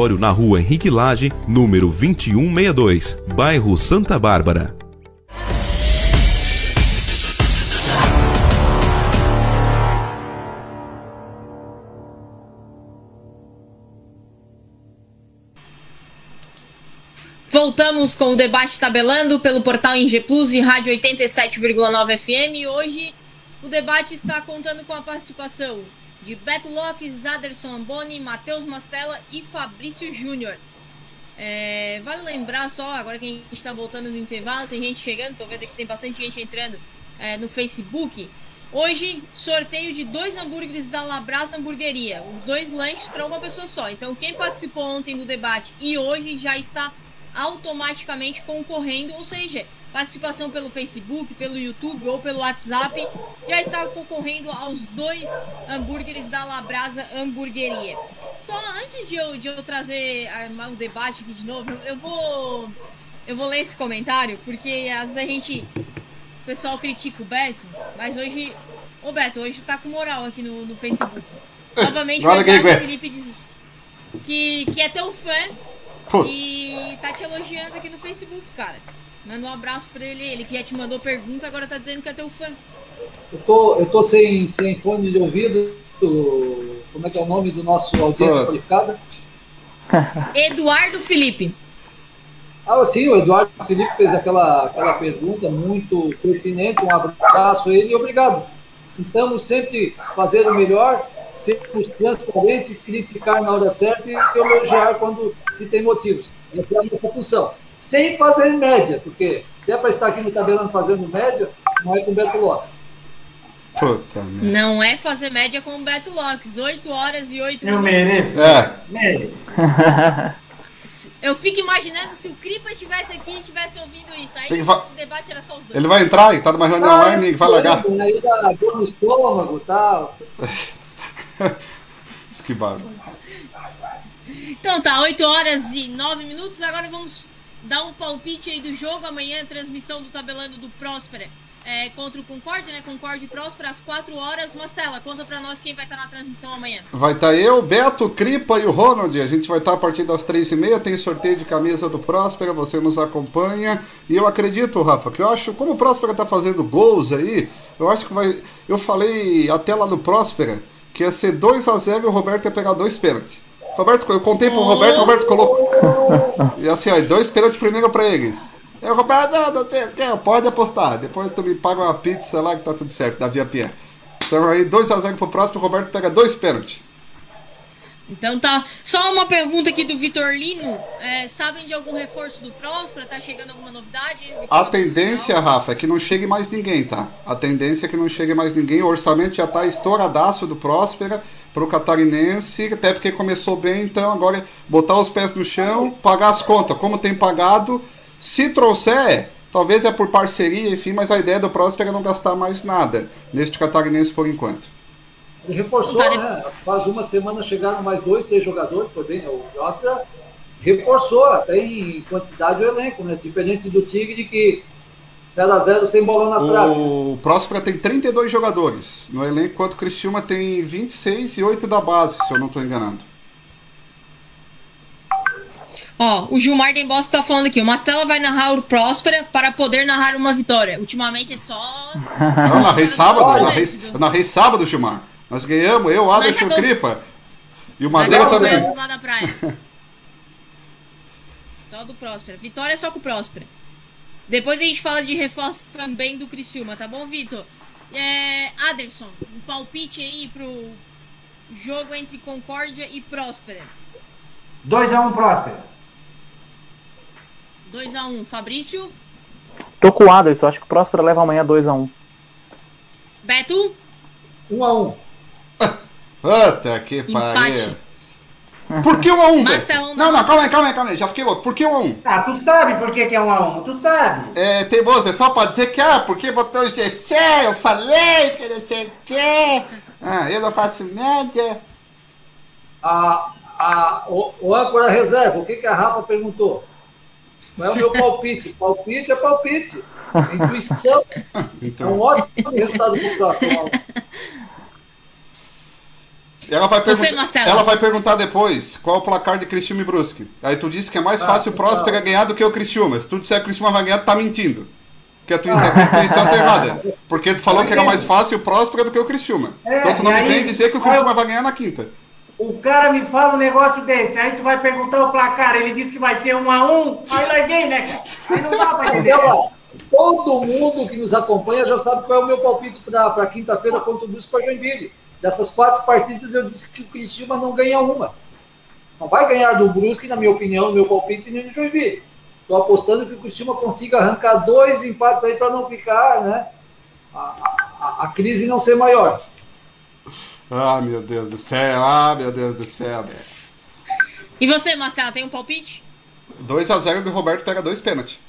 [SPEAKER 13] na rua Henrique Lage, número 2162, bairro Santa Bárbara.
[SPEAKER 1] Voltamos com o debate tabelando pelo portal Inge Plus e Rádio 87,9 FM. Hoje o debate está contando com a participação de Beto Lopes, Aderson Amboni, Matheus Mastella e Fabrício Júnior. É, vale lembrar só, agora que a gente está voltando no intervalo, tem gente chegando, tô vendo que tem bastante gente entrando é, no Facebook. Hoje, sorteio de dois hambúrgueres da Labrasa Hamburgueria, os dois lanches para uma pessoa só. Então, quem participou ontem do debate e hoje já está automaticamente concorrendo, ou seja, participação pelo Facebook, pelo YouTube ou pelo WhatsApp, já está concorrendo aos dois hambúrgueres da Labrasa Hamburgueria. Só antes de eu, de eu trazer o um debate aqui de novo, eu vou eu vou ler esse comentário, porque às vezes a gente o pessoal critica o Beto, mas hoje o Beto hoje tá com moral aqui no, no Facebook. Novamente o Felipe diz que, que é teu fã e tá te elogiando aqui no Facebook, cara. Manda um abraço pra ele, ele que já te mandou pergunta, agora tá dizendo que é teu fã.
[SPEAKER 4] Eu tô, eu tô sem, sem fone de ouvido. Como é que é o nome do nosso audiência qualificada?
[SPEAKER 1] Eduardo Felipe.
[SPEAKER 4] Ah, sim, o Eduardo Felipe fez aquela, aquela pergunta muito pertinente. Um abraço a ele e obrigado. Tentamos sempre fazer o melhor, sermos transparentes, criticar na hora certa e elogiar quando se tem motivos. Essa é a nossa função sem fazer média, porque se é para estar aqui no tabelão fazendo média, não é com Beto Lopes.
[SPEAKER 1] Puta, não é fazer média com o Beto Lopes. 8 horas e 8
[SPEAKER 3] Eu minutos. mereço.
[SPEAKER 2] É.
[SPEAKER 1] Eu fico imaginando se o Cripa estivesse aqui e estivesse ouvindo isso. Aí o debate era só os dois.
[SPEAKER 2] Ele vai entrar e tá numa reunião ah, online e vai largar.
[SPEAKER 4] Aí dá dor no estômago e tal.
[SPEAKER 2] que bárbaro.
[SPEAKER 1] Então tá, 8 horas e 9 minutos. Agora vamos dá um palpite aí do jogo. Amanhã, transmissão do tabelando do Próspera é, contra o Concorde, né? Concorde e Próspera às 4 horas. Mastela, conta pra nós quem vai estar tá na transmissão amanhã.
[SPEAKER 2] Vai estar tá eu, Beto, Cripa e o Ronald. A gente vai estar tá a partir das 3h30. Tem sorteio de camisa do Próspera. Você nos acompanha. E eu acredito, Rafa, que eu acho, como o Próspera tá fazendo gols aí, eu acho que vai. Eu falei até lá no Próspera que ia ser 2 a 0 e o Roberto ia pegar dois pênaltis. Roberto, eu contei pro Roberto, o Roberto colocou. E assim, ó, dois pênaltis primeiro pra eles. Eu, Roberto, não, não sei o que, pode apostar. Depois tu me paga uma pizza lá que tá tudo certo, da Via Pia. Então aí 2x0 pro próximo, o Roberto pega dois pênaltis.
[SPEAKER 1] Então tá. Só uma pergunta aqui do Vitor Lino. É, sabem de algum reforço do Próspera? Tá chegando alguma novidade?
[SPEAKER 2] A tendência, Rafa, é que não chegue mais ninguém, tá? A tendência é que não chegue mais ninguém. O orçamento já tá estouradaço do Próspera para o catarinense, até porque começou bem, então agora é botar os pés no chão, pagar as contas, como tem pagado. Se trouxer, talvez é por parceria, enfim, mas a ideia do próximo é não gastar mais nada neste catarinense por enquanto.
[SPEAKER 4] Ele reforçou, né? Faz uma semana chegaram mais dois, três jogadores, foi bem, o Próspera reforçou até em quantidade o elenco, né? Diferente do Tigre que 0x0 sem bola na trave.
[SPEAKER 2] O Próspera tem 32 jogadores no elenco, enquanto o Criciúma tem 26 e 8 da base, se eu não estou enganando.
[SPEAKER 1] Ó, o Gilmar Dembossi tá falando aqui, o Mastella vai narrar o Próspera para poder narrar uma vitória. Ultimamente é só...
[SPEAKER 2] Não, eu narrei sábado, eu narrei, eu narrei sábado, Gilmar. Nós ganhamos, eu, Anderson Cripa. E o Madeira também.
[SPEAKER 1] lá da praia. Só do Próspera. Vitória é só com o Próspera. Depois a gente fala de reforço também do Criciúma, tá bom, Vitor? É, Aderson, um palpite aí pro jogo entre Concórdia e Próspera.
[SPEAKER 3] 2x1 Próspera.
[SPEAKER 1] 2x1. Fabrício,
[SPEAKER 5] Tô com o Anderson, acho que o Próspera leva amanhã 2x1.
[SPEAKER 1] Beto,
[SPEAKER 4] 1x1.
[SPEAKER 2] Puta que pariu. Por que 1 a 1
[SPEAKER 1] Mastelão
[SPEAKER 2] Não, não, calma aí, calma aí, calma aí. Já fiquei louco. Por que 1 a 1
[SPEAKER 3] Ah, tu sabe por que, que é 1x1, tu sabe.
[SPEAKER 2] É, teimoso, é só pra dizer que, ah, porque botou o GC, eu falei que não sei o quê. Ah, eu não faço nada.
[SPEAKER 4] A, a, o, o âncora reserva, o que, que a Rafa perguntou? Não é o meu palpite. Palpite é palpite. Intuição é
[SPEAKER 2] Então,
[SPEAKER 4] um ótimo resultado do próximo.
[SPEAKER 2] Ela vai,
[SPEAKER 1] Você, Marcelo.
[SPEAKER 2] ela vai perguntar depois qual é o placar de Criciúma e Brusque. Aí tu disse que é mais
[SPEAKER 4] Ah,
[SPEAKER 2] fácil o
[SPEAKER 4] então.
[SPEAKER 2] Próspera ganhar do que o Criciúma. Se tu disser que o Criciúma vai ganhar, tu tá mentindo. Porque a tua a tua intuição tá errada. Porque tu falou que era mais fácil o Próspera do que o Criciúma.
[SPEAKER 3] É,
[SPEAKER 2] então tu não me
[SPEAKER 3] aí-
[SPEAKER 2] vem dizer que o Criciúma vai ganhar na quinta.
[SPEAKER 3] O cara me fala um negócio desse, aí tu vai perguntar o placar, ele disse que vai ser 1x1, aí larguei, né? Aí não dá pra entender.
[SPEAKER 4] Todo mundo que nos acompanha já sabe qual é o meu palpite para quinta-feira contra o Brusque para Joinville. Dessas quatro partidas eu disse que o Criciúma não ganha uma. Não vai ganhar do Brusque, na minha opinião, no meu palpite, nem do Joinville. Estou apostando que o Criciúma consiga arrancar dois empates aí para não ficar, né? A, a- a crise não ser maior.
[SPEAKER 2] Ah, meu Deus do céu, ah, meu Deus do céu, velho.
[SPEAKER 1] e você, Marcela, tem um palpite?
[SPEAKER 2] 2x0 e o Roberto pega dois pênaltis.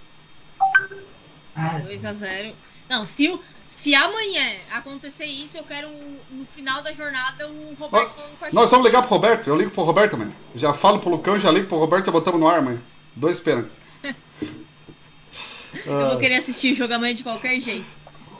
[SPEAKER 1] 2x0. Não, se, o- se amanhã acontecer isso, eu quero no final da jornada o Roberto falando com a gente.
[SPEAKER 2] Nós vamos ligar pro Roberto, eu ligo pro Roberto, mano. Já falo pro Lucão, já ligo pro Roberto, já botamos no ar, mano. Dois pênaltis.
[SPEAKER 1] Eu vou querer assistir o jogo amanhã de qualquer jeito.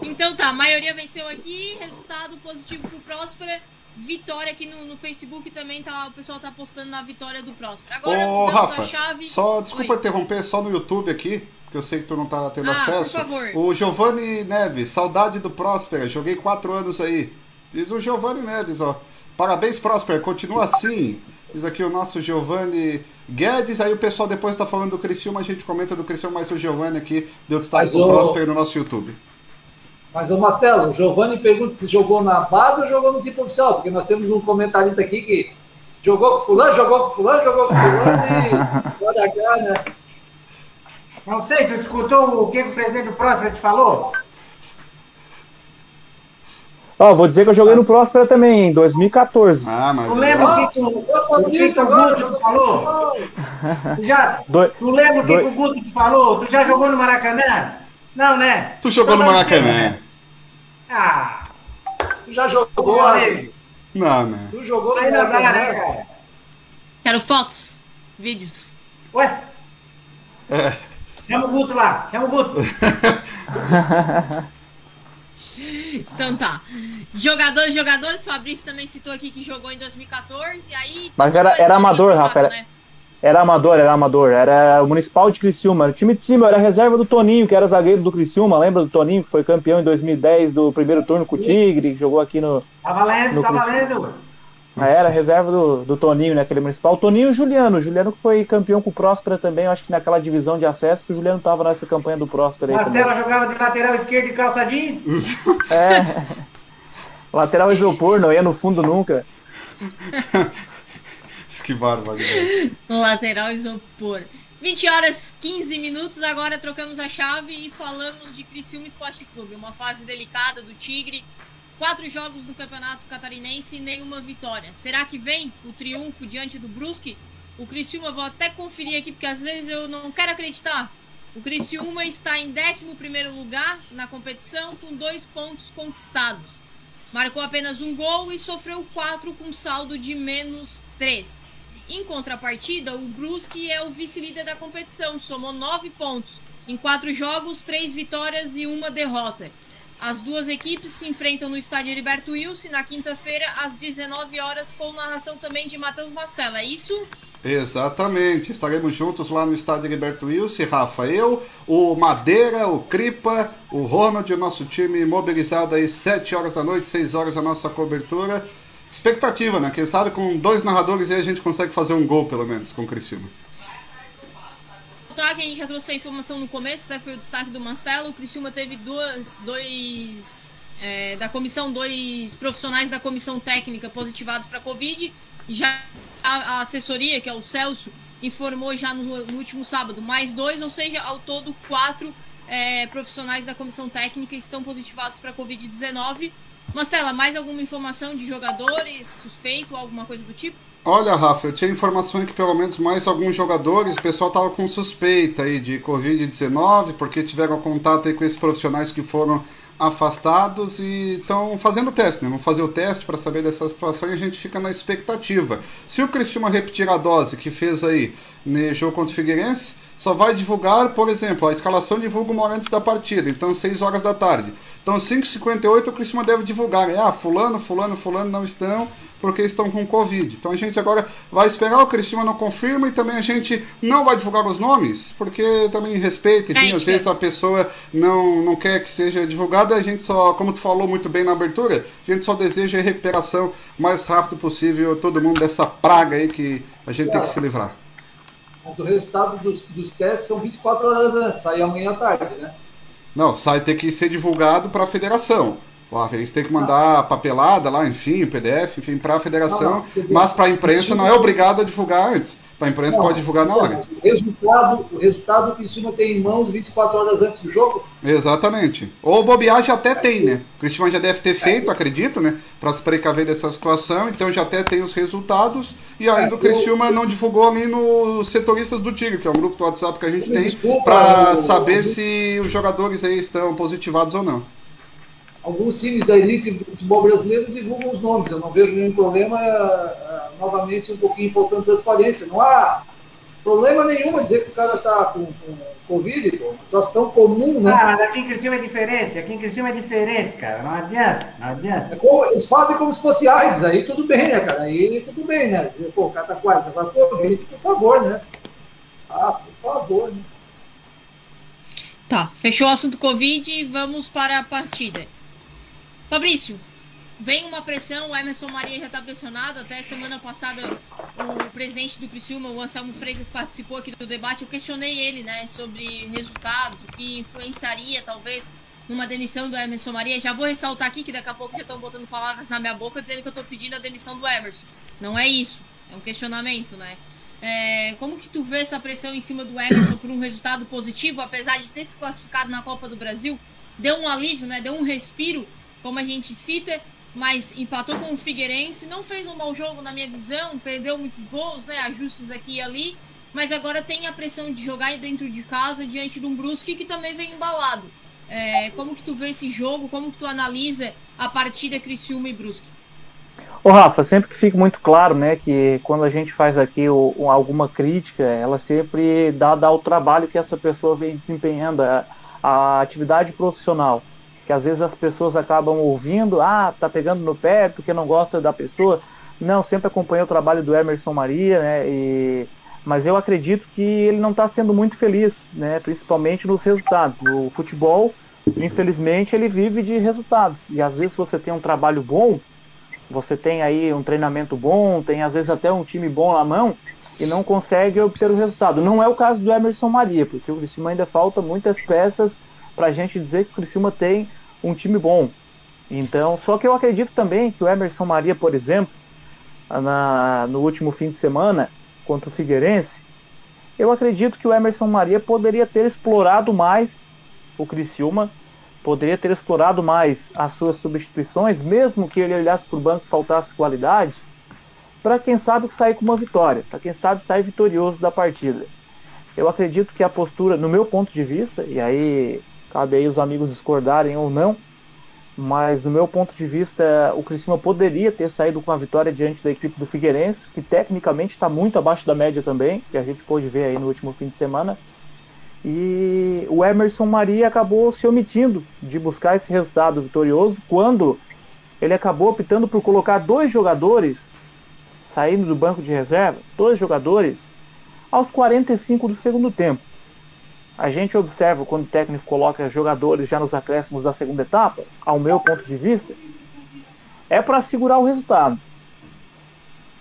[SPEAKER 1] Então tá, a maioria venceu aqui, resultado positivo pro Próspera. Vitória aqui no, no Facebook também tá. O pessoal tá postando na vitória do Próspera. Agora
[SPEAKER 2] Ô, Rafa,
[SPEAKER 1] a chave.
[SPEAKER 2] só desculpa
[SPEAKER 1] Oi.
[SPEAKER 2] interromper, só no YouTube aqui, que eu sei que tu não tá tendo
[SPEAKER 1] Ah, por
[SPEAKER 2] acesso.
[SPEAKER 1] favor.
[SPEAKER 2] O Giovanni Neves, saudade do Próspera, joguei quatro anos aí. Diz o Giovanni Neves, ó. Parabéns, Próspera, continua assim. Diz aqui o nosso Giovanni Guedes, aí o pessoal depois tá falando do Criciúma, a gente comenta do Criciúma, mas o Giovanni aqui deu destaque
[SPEAKER 4] Mas
[SPEAKER 2] pro
[SPEAKER 4] o-
[SPEAKER 2] Próspera no nosso YouTube.
[SPEAKER 4] Mas, ô Mastelo, o Giovanni pergunta se jogou na base ou jogou no tipo oficial, porque nós temos um comentarista aqui que jogou com fulano, jogou com fulano, jogou com fulano e agarrar, né?
[SPEAKER 3] Não sei, tu escutou o que o presidente do Próspera te falou?
[SPEAKER 5] Ó, vou dizer que eu joguei no Próspera também, em 2014.
[SPEAKER 2] Ah, mas.
[SPEAKER 3] Tu lembra o que, que, o- que, o Guto te falou? Tu, já, tu lembra o que, que o Guto te falou? Tu já jogou no Maracanã? Não, né?
[SPEAKER 2] Tu jogou no Maracanã?
[SPEAKER 3] né? Ah,
[SPEAKER 4] Tu já jogou, Alex?
[SPEAKER 2] Não, né?
[SPEAKER 4] Tu jogou no
[SPEAKER 3] dá, né,
[SPEAKER 4] Maracanã?
[SPEAKER 3] cara?
[SPEAKER 1] Quero fotos, vídeos.
[SPEAKER 3] Ué,
[SPEAKER 2] É.
[SPEAKER 3] chama o Guto lá, chama o Guto.
[SPEAKER 1] Então tá. Jogadores, jogadores, Fabrício também citou aqui que jogou em 2014, aí...
[SPEAKER 5] Mas era- era amador, Rafa, era-
[SPEAKER 1] Né?
[SPEAKER 5] Era amador, era amador. Era o Municipal de Criciúma. O time de cima era a reserva do Toninho, que era zagueiro do Criciúma. Lembra do Toninho, que foi campeão em 2010 do primeiro turno com o Tigre, que jogou aqui no.
[SPEAKER 3] Tá valendo,
[SPEAKER 5] No
[SPEAKER 3] tá
[SPEAKER 5] Criciúma.
[SPEAKER 3] valendo.
[SPEAKER 5] Ah, Era a reserva do, do Toninho, naquele Municipal. O Toninho e o Juliano. O Juliano que foi campeão com o Próspera também, acho que naquela divisão de acesso, que o Juliano tava nessa campanha do Próspera aí.
[SPEAKER 3] Mastela jogava de lateral esquerdo e calça jeans.
[SPEAKER 5] É. Lateral isopor, não ia no fundo nunca.
[SPEAKER 2] Que bárbaro.
[SPEAKER 1] Lateral isopor. 20 horas 15 minutos, agora trocamos a chave e falamos de Criciúma Esporte Clube. Uma fase delicada do Tigre. Quatro jogos do Campeonato Catarinense e nenhuma vitória. Será que vem o triunfo diante do Brusque? O Criciúma, vou até conferir aqui, porque às vezes eu não quero acreditar. O Criciúma está em 11º lugar na competição, com dois pontos conquistados. Marcou apenas um gol e sofreu quatro com saldo de menos três. Em contrapartida, o Brusque é o vice-líder da competição, somou nove pontos. Em quatro jogos, três vitórias e uma derrota. As duas equipes se enfrentam no estádio Heriberto Wilson na quinta-feira, às 19 horas, com narração também de Matheus Mastella. É isso?
[SPEAKER 2] Exatamente, estaremos juntos lá no estádio Heriberto Wilson, Rafa, eu, o Madeira, o Cripa, o Ronald, o nosso time mobilizado aí 7 horas da noite, 6 horas a nossa cobertura. expectativa, né? Quem sabe com dois narradores aí a gente consegue fazer um gol, pelo menos, com o Criciúma.
[SPEAKER 1] Tá, que a gente já trouxe a informação no começo, né? Foi o destaque do Mastelo. O Criciúma teve duas, dois é, da comissão, dois profissionais da comissão técnica positivados para Covid. Já a, a, assessoria, que é o Celso, informou já no, no, último sábado mais dois, ou seja, ao todo quatro é, profissionais da comissão técnica estão positivados para Covid-19. Mastela, mais alguma informação de jogadores, suspeito, alguma coisa do tipo?
[SPEAKER 2] Olha, Rafa, eu tinha informação que pelo menos mais alguns jogadores, o pessoal estava com suspeita aí de Covid-19, porque tiveram contato aí com esses profissionais que foram afastados e estão fazendo o teste, né? Vão fazer o teste para saber dessa situação e a gente fica na expectativa. Se o Cristiano repetir a dose que fez aí no jogo contra o Figueirense, só vai divulgar, por exemplo, a escalação divulga uma hora antes da partida, então 6 horas da tarde. Então 5h58 o Cristiano deve divulgar. Né? Ah, fulano, fulano, fulano não estão porque estão com Covid. Então a gente agora vai esperar, o Cristiano não confirma e também a gente não vai divulgar os nomes, porque também respeita, enfim, às vezes a pessoa não, não quer que seja divulgada, a gente só, como tu falou muito bem na abertura, a gente só deseja a recuperação mais rápido possível, todo mundo dessa praga aí que a gente tem que se livrar.
[SPEAKER 4] Mas o resultado dos, dos testes são 24 horas antes, sai amanhã à tarde, né?
[SPEAKER 2] Não, sai tem que ser divulgado para a federação. A gente tem que mandar papelada lá, enfim, PDF, enfim, para a federação, não, não, mas para a imprensa não é obrigado a divulgar antes. Para a imprensa não, pode divulgar na hora.
[SPEAKER 4] O resultado, o resultado que o cima tem em mãos 24 horas antes do jogo?
[SPEAKER 2] Exatamente. Ou o bobear já até tem, né? O Cristiano já deve ter feito, é. acredito, né? Para se precaver dessa situação, então já até tem os resultados. E ainda é, o Cristiano eu... não divulgou ali nos setoristas do Tigre, que é um grupo do WhatsApp que a gente tem, para saber eu... se os jogadores aí estão positivados ou não
[SPEAKER 4] alguns times da elite do futebol brasileiro divulgam os nomes. Eu não vejo nenhum problema, uh, novamente, um pouquinho faltando transparência. Não há problema nenhum dizer que o cara está com, com Covid, pô. Uma situação tão comum, né?
[SPEAKER 3] Ah, mas aqui em Criciúma é diferente. Aqui em Criciúma é diferente, cara. Não adianta, não adianta. É
[SPEAKER 4] como, eles fazem como se fosse AIDS, aí tudo bem, né, cara? Aí tudo bem, né? Dizer, pô, o cara tá quase, agora Covid, por favor, né? Ah, por favor, né?
[SPEAKER 1] Tá, fechou o assunto Covid e vamos para a partida. Fabrício, vem uma pressão, o Emerson Maria já está pressionado. Até semana passada o presidente do Criciúma, o Anselmo Freitas, participou aqui do debate. Eu questionei ele né, sobre resultados, o que influenciaria talvez numa demissão do Emerson Maria. Já vou ressaltar aqui que daqui a pouco já estão botando palavras na minha boca dizendo que eu estou pedindo a demissão do Emerson. Não é isso, é um questionamento, né? É, como que tu vê essa pressão em cima do Emerson por um resultado positivo, apesar de ter se classificado na Copa do Brasil? Deu um alívio, né? Deu um respiro como a gente cita, mas empatou com o Figueirense, não fez um mau jogo na minha visão, perdeu muitos gols, né, ajustes aqui e ali, mas agora tem a pressão de jogar dentro de casa diante de um Brusque que também vem embalado. É, como que tu vê esse jogo, como que tu analisa a partida Criciúma e Brusque?
[SPEAKER 5] Ô Rafa, sempre que fica muito claro, né, que quando a gente faz aqui o, alguma crítica, ela sempre dá, dá o trabalho que essa pessoa vem desempenhando, a, a atividade profissional que às vezes as pessoas acabam ouvindo, ah, tá pegando no pé porque não gosta da pessoa. Não, sempre acompanhei o trabalho do Emerson Maria, né? E, mas eu acredito que ele não está sendo muito feliz, né? Principalmente nos resultados. O futebol, infelizmente, ele vive de resultados. E às vezes você tem um trabalho bom, você tem aí um treinamento bom, tem às vezes até um time bom na mão e não consegue obter o resultado. Não é o caso do Emerson Maria, porque o Criciúma ainda falta muitas peças para a gente dizer que o Criciúma tem um time bom. Então, só que eu acredito também que o Emerson Maria, por exemplo, na, no último fim de semana contra o Figueirense, eu acredito que o Emerson Maria poderia ter explorado mais o Criciúma, poderia ter explorado mais as suas substituições, mesmo que ele olhasse para o banco e faltasse qualidade, para quem sabe sair com uma vitória, para quem sabe sair vitorioso da partida. Eu acredito que a postura, no meu ponto de vista, e aí Cabe aí os amigos discordarem ou não. Mas, no meu ponto de vista, o Criciúma poderia ter saído com a vitória diante da equipe do Figueirense, que tecnicamente está muito abaixo da média também, que a gente pôde ver aí no último fim de semana. E o Emerson Maria acabou se omitindo de buscar esse resultado vitorioso quando ele acabou optando por colocar dois jogadores saindo do banco de reserva, dois jogadores, aos 45 do segundo tempo a gente observa quando o técnico coloca jogadores já nos acréscimos da segunda etapa, ao meu ponto de vista, é para segurar o resultado.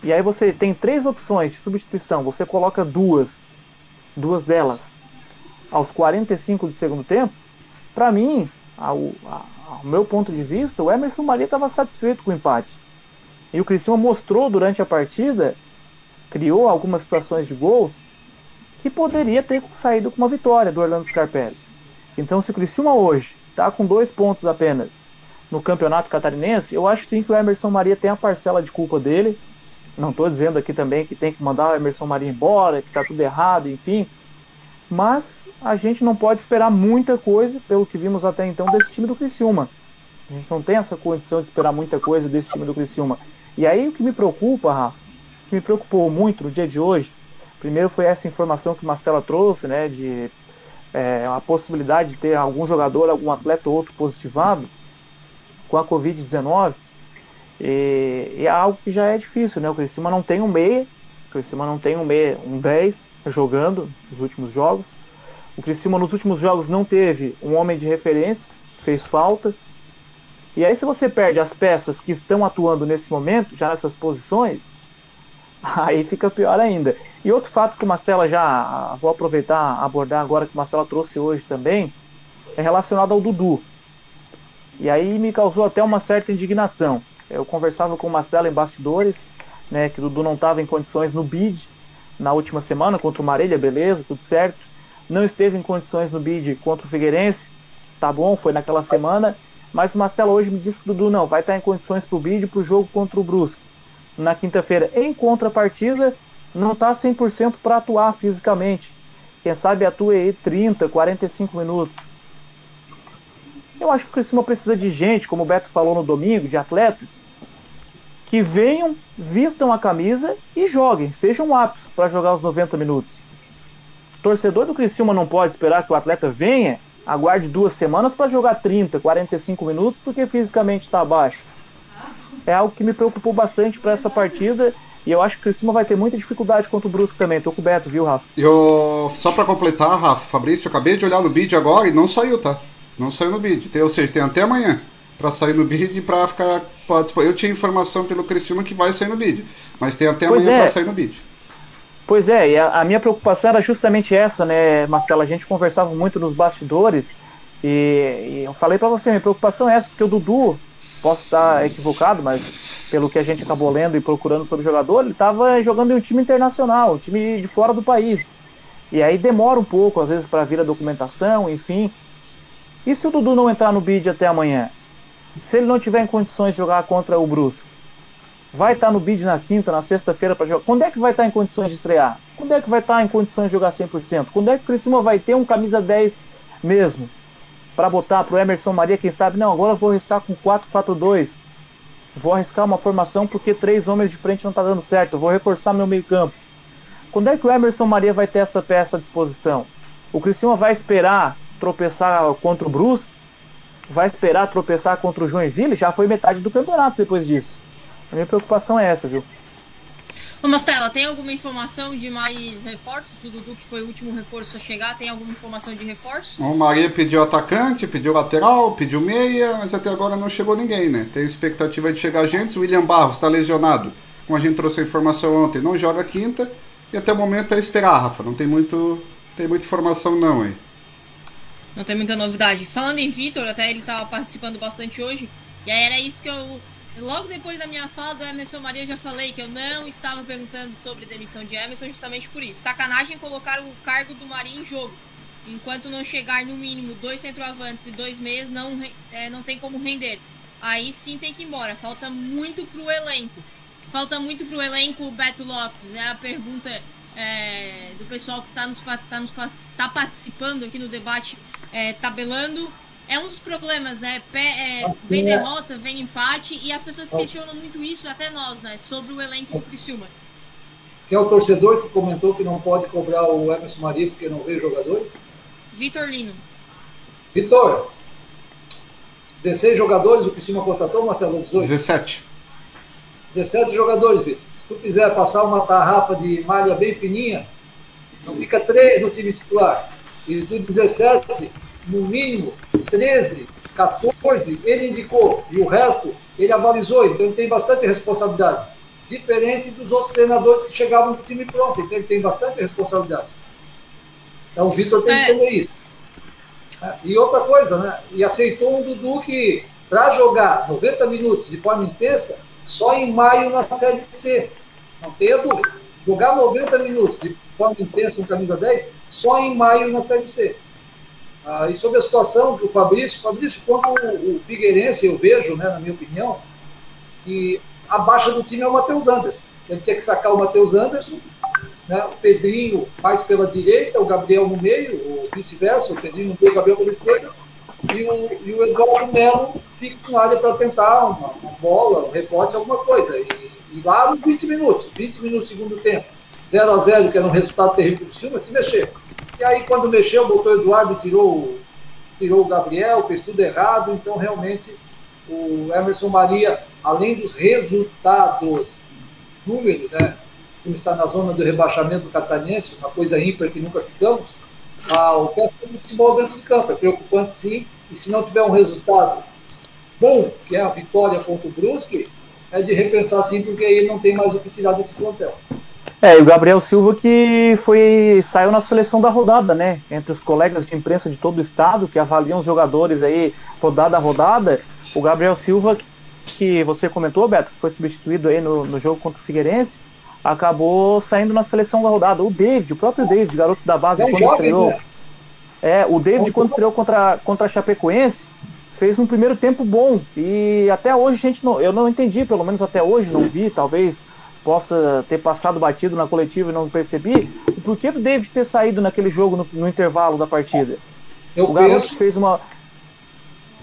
[SPEAKER 5] e aí você tem três opções de substituição, você coloca duas, duas delas aos 45 do segundo tempo, para mim, ao, ao, meu ponto de vista, o Emerson Maria estava satisfeito com o empate. E o Cristiano mostrou durante a partida, criou algumas situações de gols, que poderia ter saído com uma vitória do Orlando Scarpelli. Então, se o Criciúma hoje está com dois pontos apenas no campeonato catarinense, eu acho sim que o Emerson Maria tem a parcela de culpa dele. Não estou dizendo aqui também que tem que mandar o Emerson Maria embora, que está tudo errado, enfim. Mas a gente não pode esperar muita coisa, pelo que vimos até então, desse time do Criciúma. A gente não tem essa condição de esperar muita coisa desse time do Criciúma. E aí o que me preocupa, Rafa, que me preocupou muito no dia de hoje, primeiro foi essa informação que o Mastella trouxe, né, de é, a possibilidade de ter algum jogador, algum atleta ou outro positivado com a Covid-19. E, e, é algo que já é difícil, né? O Criciúma não tem um meia, o Criciúma não tem um meia, um 10 jogando nos últimos jogos. O Criciúma nos últimos jogos não teve um homem de referência, fez falta. E aí se você perde as peças que estão atuando nesse momento, já nessas posições, aí fica pior ainda. E outro fato que o Mastella já, vou aproveitar, abordar agora que o Mastella trouxe hoje também, é relacionado ao Dudu. E aí me causou até uma certa indignação. Eu conversava com o Mastella em bastidores, né, que o Dudu não estava em condições no bid na última semana contra o Marília, beleza, tudo certo. Não esteve em condições no bid contra o Figueirense, tá bom, foi naquela semana. Mas o Mastella hoje me disse que o Dudu não, vai estar em condições para o bid para o jogo contra o Brusque na quinta-feira. Em contrapartida, não está 100% para atuar fisicamente. Quem sabe atua aí 30, 45 minutos. Eu acho que o Criciúma precisa de gente, como o Beto falou no domingo, de atletas, que venham, vistam a camisa e joguem, estejam aptos para jogar os 90 minutos. O torcedor do Criciúma não pode esperar que o atleta venha, aguarde duas semanas para jogar 30, 45 minutos, porque fisicamente está abaixo é algo que me preocupou bastante para essa partida. E eu acho que o Criciúma vai ter muita dificuldade contra o Brusque também. Tô com o Beto, viu, Rafa?
[SPEAKER 2] Eu, só para completar, Rafa, Fabrício, eu acabei de olhar no bid agora e não saiu, tá? Não saiu no bid. Tem, ou seja, tem até amanhã para sair no bid e para ficar participando. Eu tinha informação pelo Criciúma que vai sair no bid, mas tem até pois amanhã é. para sair no bid.
[SPEAKER 5] Pois é, e a, a, minha preocupação era justamente essa, né, Marcelo? A gente conversava muito nos bastidores e, e eu falei para você, minha preocupação é essa, porque o Dudu, posso estar equivocado, mas pelo que a gente acabou lendo e procurando sobre o jogador, ele estava jogando em um time internacional, um time de fora do país. E aí demora um pouco, às vezes, para vir a documentação, enfim. E se o Dudu não entrar no bid até amanhã? Se ele não tiver em condições de jogar contra o Brusque? Vai estar no bid na quinta, na sexta-feira para jogar? Quando é que vai estar em condições de estrear? Quando é que vai estar em condições de jogar 100%? Quando é que o Criciúma vai ter um camisa 10 mesmo? para botar para o Emerson Maria, quem sabe, não, agora eu vou arriscar com 4-4-2. Vou arriscar uma formação porque três homens de frente não está dando certo. Vou reforçar meu meio campo. Quando é que o Emerson Maria vai ter essa peça à disposição? O Criciúma vai esperar tropeçar contra o Brusque? Vai esperar tropeçar contra o Joinville? Já foi metade do campeonato depois disso. A minha preocupação é essa, viu?
[SPEAKER 1] Ô Mastela, tem alguma informação de mais reforços? O Dudu, que foi o último reforço a chegar, tem alguma informação de reforço?
[SPEAKER 2] O Maria pediu atacante, pediu lateral, pediu meia, mas até agora não chegou ninguém, né? Tem expectativa de chegar gente. O William Barros está lesionado, como a gente trouxe a informação ontem, não joga quinta. E até o momento é esperar, Rafa. Não tem muito, tem muita informação não aí.
[SPEAKER 1] Não tem muita novidade. Falando em Vitor, até ele estava participando bastante hoje. E aí era isso que eu Logo depois da minha fala do Emerson Maria, eu já falei que eu não estava perguntando sobre demissão de Emerson justamente por isso. Sacanagem colocar o cargo do Maria em jogo. Enquanto não chegar no mínimo dois centroavantes e dois meias, não, é, não tem como render. Aí sim tem que ir embora. Falta muito pro elenco. Falta muito pro elenco o Beto Lopes. É a pergunta é, do pessoal que está nos, tá nos, tá participando aqui no debate, é, tabelando é um dos problemas, né? Pé, é, vem derrota, vem empate, e as pessoas questionam muito isso, até nós, né? Sobre o elenco do Criciúma.
[SPEAKER 4] Que é o torcedor que comentou que não pode cobrar o Emerson Maria porque não vê jogadores?
[SPEAKER 1] Vitor Lino.
[SPEAKER 4] Vitor, 16 jogadores o Criciúma contratou, Marcelo? 18?
[SPEAKER 2] 17.
[SPEAKER 4] 17 jogadores, Vitor. Se tu quiser passar uma tarrafa de malha bem fininha, não fica 3 no time titular. E do 17, no mínimo 13, 14, ele indicou e o resto ele avalizou, então ele tem bastante responsabilidade. diferente dos outros treinadores que chegavam com o time pronto. Então ele tem bastante responsabilidade. Então o Vitor tem que entender isso. É, E outra coisa, né? E aceitou um Dudu que, para jogar 90 minutos de forma intensa, só em maio na Série C. Não tenha dúvida. Jogar 90 minutos de forma intensa com camisa 10, só em maio na Série C. Ah, e sobre a situação do Fabrício, Fabrício, como o, o Figueirense, eu vejo, né, na minha opinião, que a baixa do time é o Matheus Anderson. Ele tinha que sacar o Matheus Anderson, né, o Pedrinho mais pela direita, o Gabriel no meio, ou vice-versa, o Pedrinho no meio, o Gabriel pela esquerda, e o, e o Eduardo Melo fica com área para tentar uma, uma, bola, um rebote, alguma coisa. E, e lá nos 20 minutos, 20 minutos do segundo tempo, 0 a 0 que era um resultado terrível do Silva, se mexer. E aí, quando mexeu, botou o Eduardo, tirou, tirou o Gabriel, fez tudo errado. Então, realmente, o Emerson Maria, além dos resultados, números, né? Como está na zona do rebaixamento do catarinense, uma coisa ímpar que nunca ficamos, ah, o péssimo futebol dentro de campo. É preocupante, sim. E se não tiver um resultado bom, que é a vitória contra o Brusque, é de repensar, sim, porque aí não tem mais o que tirar desse plantel.
[SPEAKER 5] É, e o Gabriel Silva que foi saiu na seleção da rodada, né? Entre os colegas de imprensa de todo o estado que avaliam os jogadores aí rodada a rodada, o Gabriel Silva que você comentou, Beto, que foi substituído aí no, no jogo contra o Figueirense, acabou saindo na seleção da rodada. O David, o próprio David, garoto da base,
[SPEAKER 4] é
[SPEAKER 5] quando
[SPEAKER 4] jovem,
[SPEAKER 5] estreou.
[SPEAKER 4] Né?
[SPEAKER 5] É, o David, quando estreou contra, contra a Chapecoense, fez um primeiro tempo bom. E até hoje a gente não. Eu não entendi, pelo menos até hoje, não vi, talvez possa ter passado batido na coletiva e não percebi. O porquê do David ter saído naquele jogo no, no intervalo da partida?
[SPEAKER 4] Eu
[SPEAKER 5] o garoto
[SPEAKER 4] penso...
[SPEAKER 5] fez uma.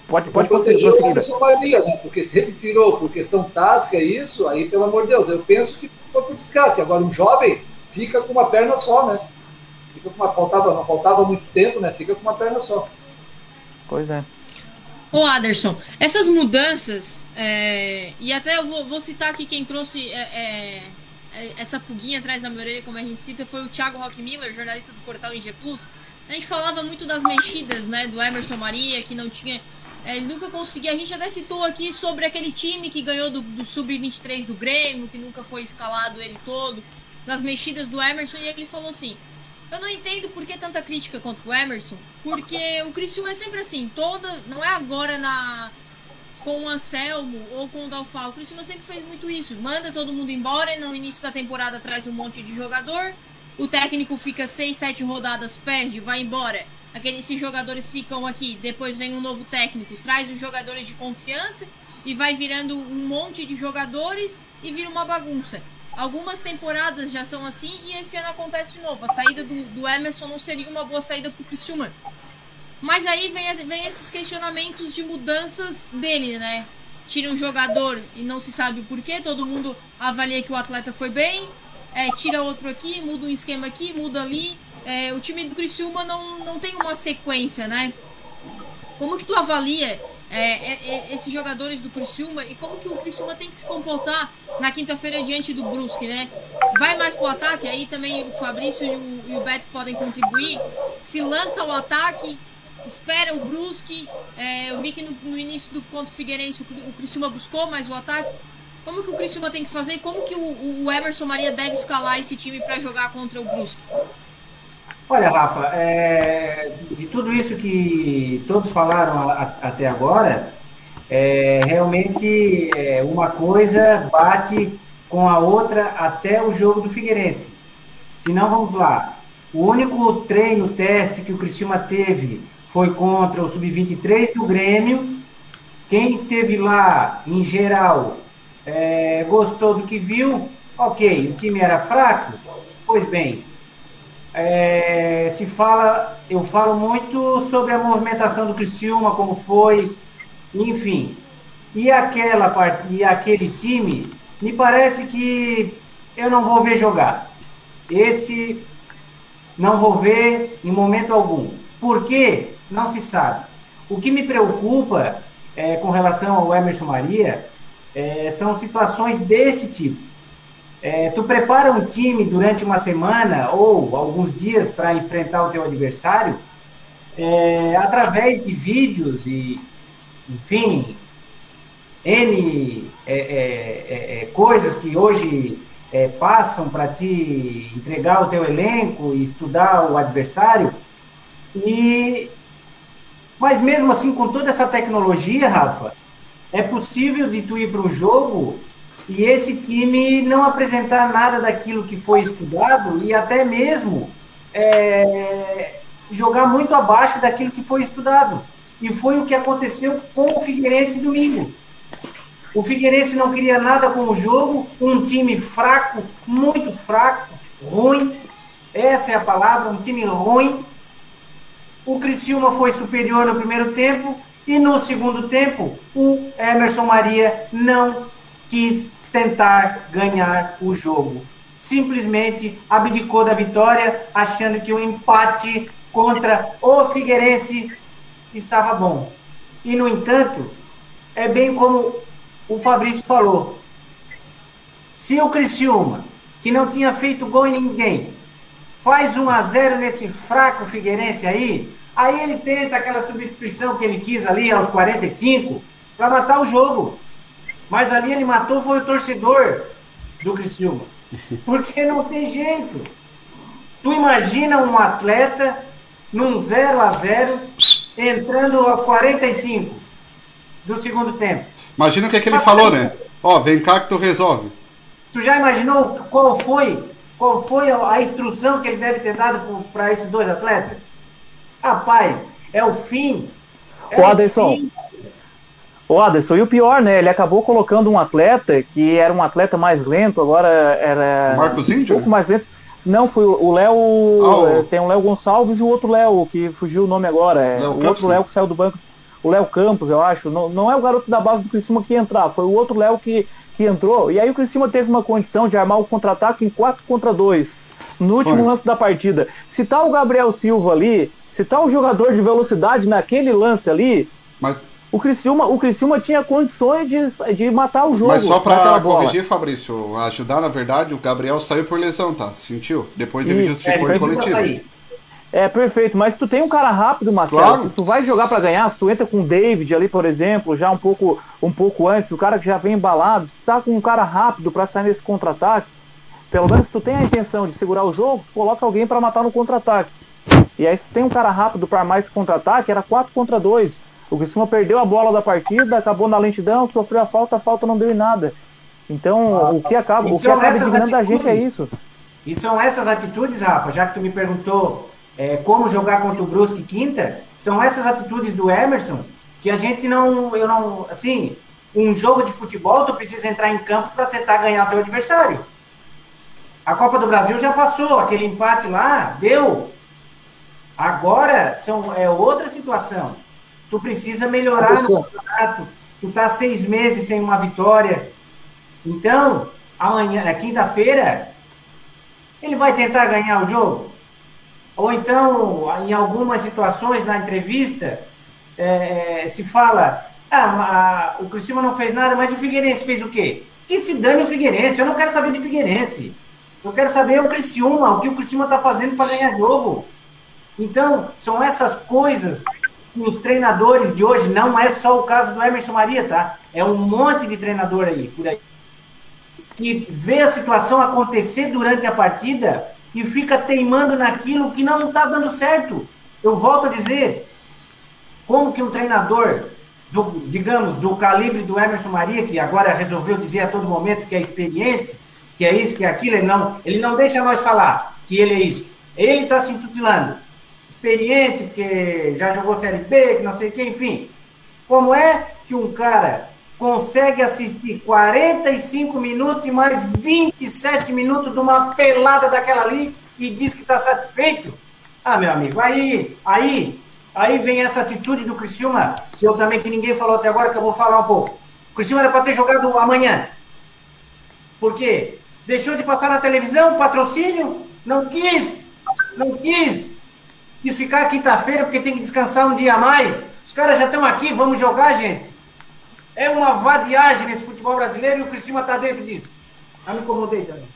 [SPEAKER 5] Pode, pode
[SPEAKER 4] proteger
[SPEAKER 5] prosseguir.
[SPEAKER 4] a sua maioria, né? Porque se ele tirou por questão tática isso, aí, pelo amor de Deus, eu penso que foi por desgaste. Agora, um jovem fica com uma perna só, né? Fica com uma, faltava, faltava muito tempo, né? Fica com uma perna só.
[SPEAKER 5] Pois é.
[SPEAKER 1] Ô Aderson, essas mudanças, é, e até eu vou, vou, citar aqui quem trouxe é, é, essa puguinha atrás da minha orelha, como a gente cita, foi o Thiago Rock Miller, jornalista do portal IG Plus. A gente falava muito das mexidas, né, do Emerson Maria, que não tinha. é, Ele nunca conseguia. A gente até citou aqui sobre aquele time que ganhou do, do Sub-23 do Grêmio, que nunca foi escalado ele todo, das mexidas do Emerson, e ele falou assim: eu não entendo por que tanta crítica contra o Emerson, porque o Criciúma é sempre assim, toda, não é agora na com o Anselmo ou com o Dalfal, o Criciúma sempre fez muito isso, manda todo mundo embora e no início da temporada traz um monte de jogador, o técnico fica 6, 7 rodadas, perde, vai embora, aqueles esses jogadores ficam aqui, depois vem um novo técnico, traz os jogadores de confiança e vai virando um monte de jogadores e vira uma bagunça. Algumas temporadas já são assim e esse ano acontece de novo. A saída do, do Emerson não seria uma boa saída para o Criciúma. Mas aí vem, vem esses questionamentos de mudanças dele, né? Tira um jogador e não se sabe o porquê, todo mundo avalia que o atleta foi bem, é, tira outro aqui, muda um esquema aqui, muda ali. É, o time do Criciúma não, não tem uma sequência, né? Como que tu avalia é, é, esses jogadores do Criciúma e como que o Criciúma tem que se comportar na quinta-feira diante do Brusque, né? Vai mais pro ataque, aí também o Fabrício e o, e o Beto podem contribuir. Se lança o ataque, espera o Brusque. É, eu vi que no, no, início do contra Figueirense o, o Criciúma buscou mais o ataque. Como que o Criciúma tem que fazer e como que o, o Emerson Maria deve escalar esse time para jogar contra o Brusque?
[SPEAKER 3] Olha, Rafa, é, de tudo isso que todos falaram a, a, até agora, é, realmente é, uma coisa bate com a outra até o jogo do Figueirense. Se não, vamos lá. O único treino, teste que o Criciúma teve foi contra o Sub-23 do Grêmio. Quem esteve lá, em geral, é, gostou do que viu. Ok, o time era fraco? Pois bem, é, se fala, eu falo muito sobre a movimentação do Criciúma, como foi, enfim. E aquela parte, e aquele time, me parece que eu não vou ver jogar. Esse não vou ver em momento algum. Por quê? Não se sabe. O que me preocupa é, com relação ao Emerson Maria é, são situações desse tipo. É, tu prepara um time durante uma semana ou alguns dias para enfrentar o teu adversário é, através de vídeos e, enfim, N, é, é, é, é, coisas que hoje passam para te entregar o teu elenco e estudar o adversário. E mas mesmo assim, com toda essa tecnologia, Rafa, é possível de tu ir para um jogo e esse time não apresentar nada daquilo que foi estudado e até mesmo é, jogar muito abaixo daquilo que foi estudado. E foi o que aconteceu com o Figueirense domingo. O Figueirense não queria nada com o jogo, um time fraco, muito fraco, ruim. Essa é a palavra, um time ruim, o Criciúma foi superior no primeiro tempo e no segundo tempo o Emerson Maria não quis tentar ganhar o jogo. Simplesmente abdicou da vitória, achando que o empate contra o Figueirense estava bom. E no entanto, é bem como o Fabrício falou. Se o Criciúma, que não tinha feito gol em ninguém, faz 1 a 0 nesse fraco Figueirense aí, Aí ele tenta aquela substituição que ele quis ali aos 45 para matar o jogo. Mas ali ele matou foi o torcedor do Criciúma. Porque não tem jeito. Tu imagina um atleta num 0 a 0 entrando aos 45 do segundo tempo.
[SPEAKER 2] Imagina o que, é que ele falou, né? Ó, vem cá que tu resolve.
[SPEAKER 3] Tu já imaginou qual foi, qual foi a instrução que ele deve ter dado para esses dois atletas? Rapaz, é o fim.
[SPEAKER 5] É o Aderson. Fim. O Aderson, e o pior, né? Ele acabou colocando um atleta que era um atleta mais lento, agora era.
[SPEAKER 2] Marcos Índio?
[SPEAKER 5] Um pouco mais lento. Não, foi o Léo. Ah, o... Tem o Léo Gonçalves e o outro Léo, que fugiu o nome agora. É, o Campos, outro Léo que saiu do banco. O Léo Campos, eu acho. Não, não é o garoto da base do Criciúma que ia entrar, foi o outro Léo que, que entrou. E aí o Criciúma teve uma condição de armar o contra-ataque em 4 contra 2 no último foi. lance da partida. Se tá o Gabriel Silva ali, se tá um jogador de velocidade naquele lance ali,
[SPEAKER 2] mas
[SPEAKER 5] o Criciúma, o Criciúma tinha condições de, de matar o jogo.
[SPEAKER 2] Mas só para corrigir, Fabrício, ajudar na verdade, o Gabriel saiu por lesão, tá? Sentiu? Depois ele Isso, justificou é, em coletivo.
[SPEAKER 5] É, perfeito, mas se tu tem um cara rápido, Marcelo, claro. se tu vai jogar para ganhar, se tu entra com o David ali, por exemplo, já um pouco, um pouco antes, o cara que já vem embalado, se tu tá com um cara rápido para sair nesse contra-ataque, pelo menos se tu tem a intenção de segurar o jogo, coloca alguém para matar no contra-ataque. E aí, se tem um cara rápido para mais contra-ataque, era 4 contra 2. O Criciúma perdeu a bola da partida, acabou na lentidão, sofreu a falta, a falta não deu em nada. Então, ah, o que acaba, o que acaba eliminando a gente é isso.
[SPEAKER 3] E são essas atitudes, Rafa, já que tu me perguntou é, como jogar contra o Brusque quinta, são essas atitudes do Emerson que a gente não, eu não, assim, um jogo de futebol tu precisa entrar em campo para tentar ganhar o teu adversário. A Copa do Brasil já passou, aquele empate lá deu, Agora são, é outra situação. Tu precisa melhorar no campeonato. Tu tá seis meses sem uma vitória. Então, amanhã, é quinta-feira, ele vai tentar ganhar o jogo. Ou então, em algumas situações na entrevista, é, se fala, ah, o Cristiano não fez nada, mas o Figueirense fez o quê? Que se dane o Figueirense, eu não quero saber de Figueirense. Eu quero saber o Criciúma, o que o Criciúma está fazendo para ganhar jogo. Então, são essas coisas os treinadores de hoje, não é só o caso do Emerson Maria, tá? É um monte de treinador aí, por aí, que vê a situação acontecer durante a partida e fica teimando naquilo que não está dando certo. Eu volto a dizer, como que um treinador, do, digamos, do calibre do Emerson Maria, que agora resolveu dizer a todo momento que é experiente, que é isso, que é aquilo, ele não, ele não deixa nós falar que ele é isso. Ele está se intitulando experiente, que já jogou Série B, que não sei o que, enfim. Como é que um cara consegue assistir 45 minutos e mais 27 minutos de uma pelada daquela ali e diz que está satisfeito? Ah, meu amigo, aí, aí, aí vem essa atitude do Criciúma, que eu também, que ninguém falou até agora, que eu vou falar um pouco. O Criciúma era para ter jogado amanhã. Por quê? Deixou de passar na televisão, patrocínio? Não quis, não quis e ficar quinta-feira porque tem que descansar um dia a mais. Os caras já estão aqui, vamos jogar, gente. É uma vadiagem nesse futebol brasileiro e o Cristina está dentro disso. Já me incomodei também.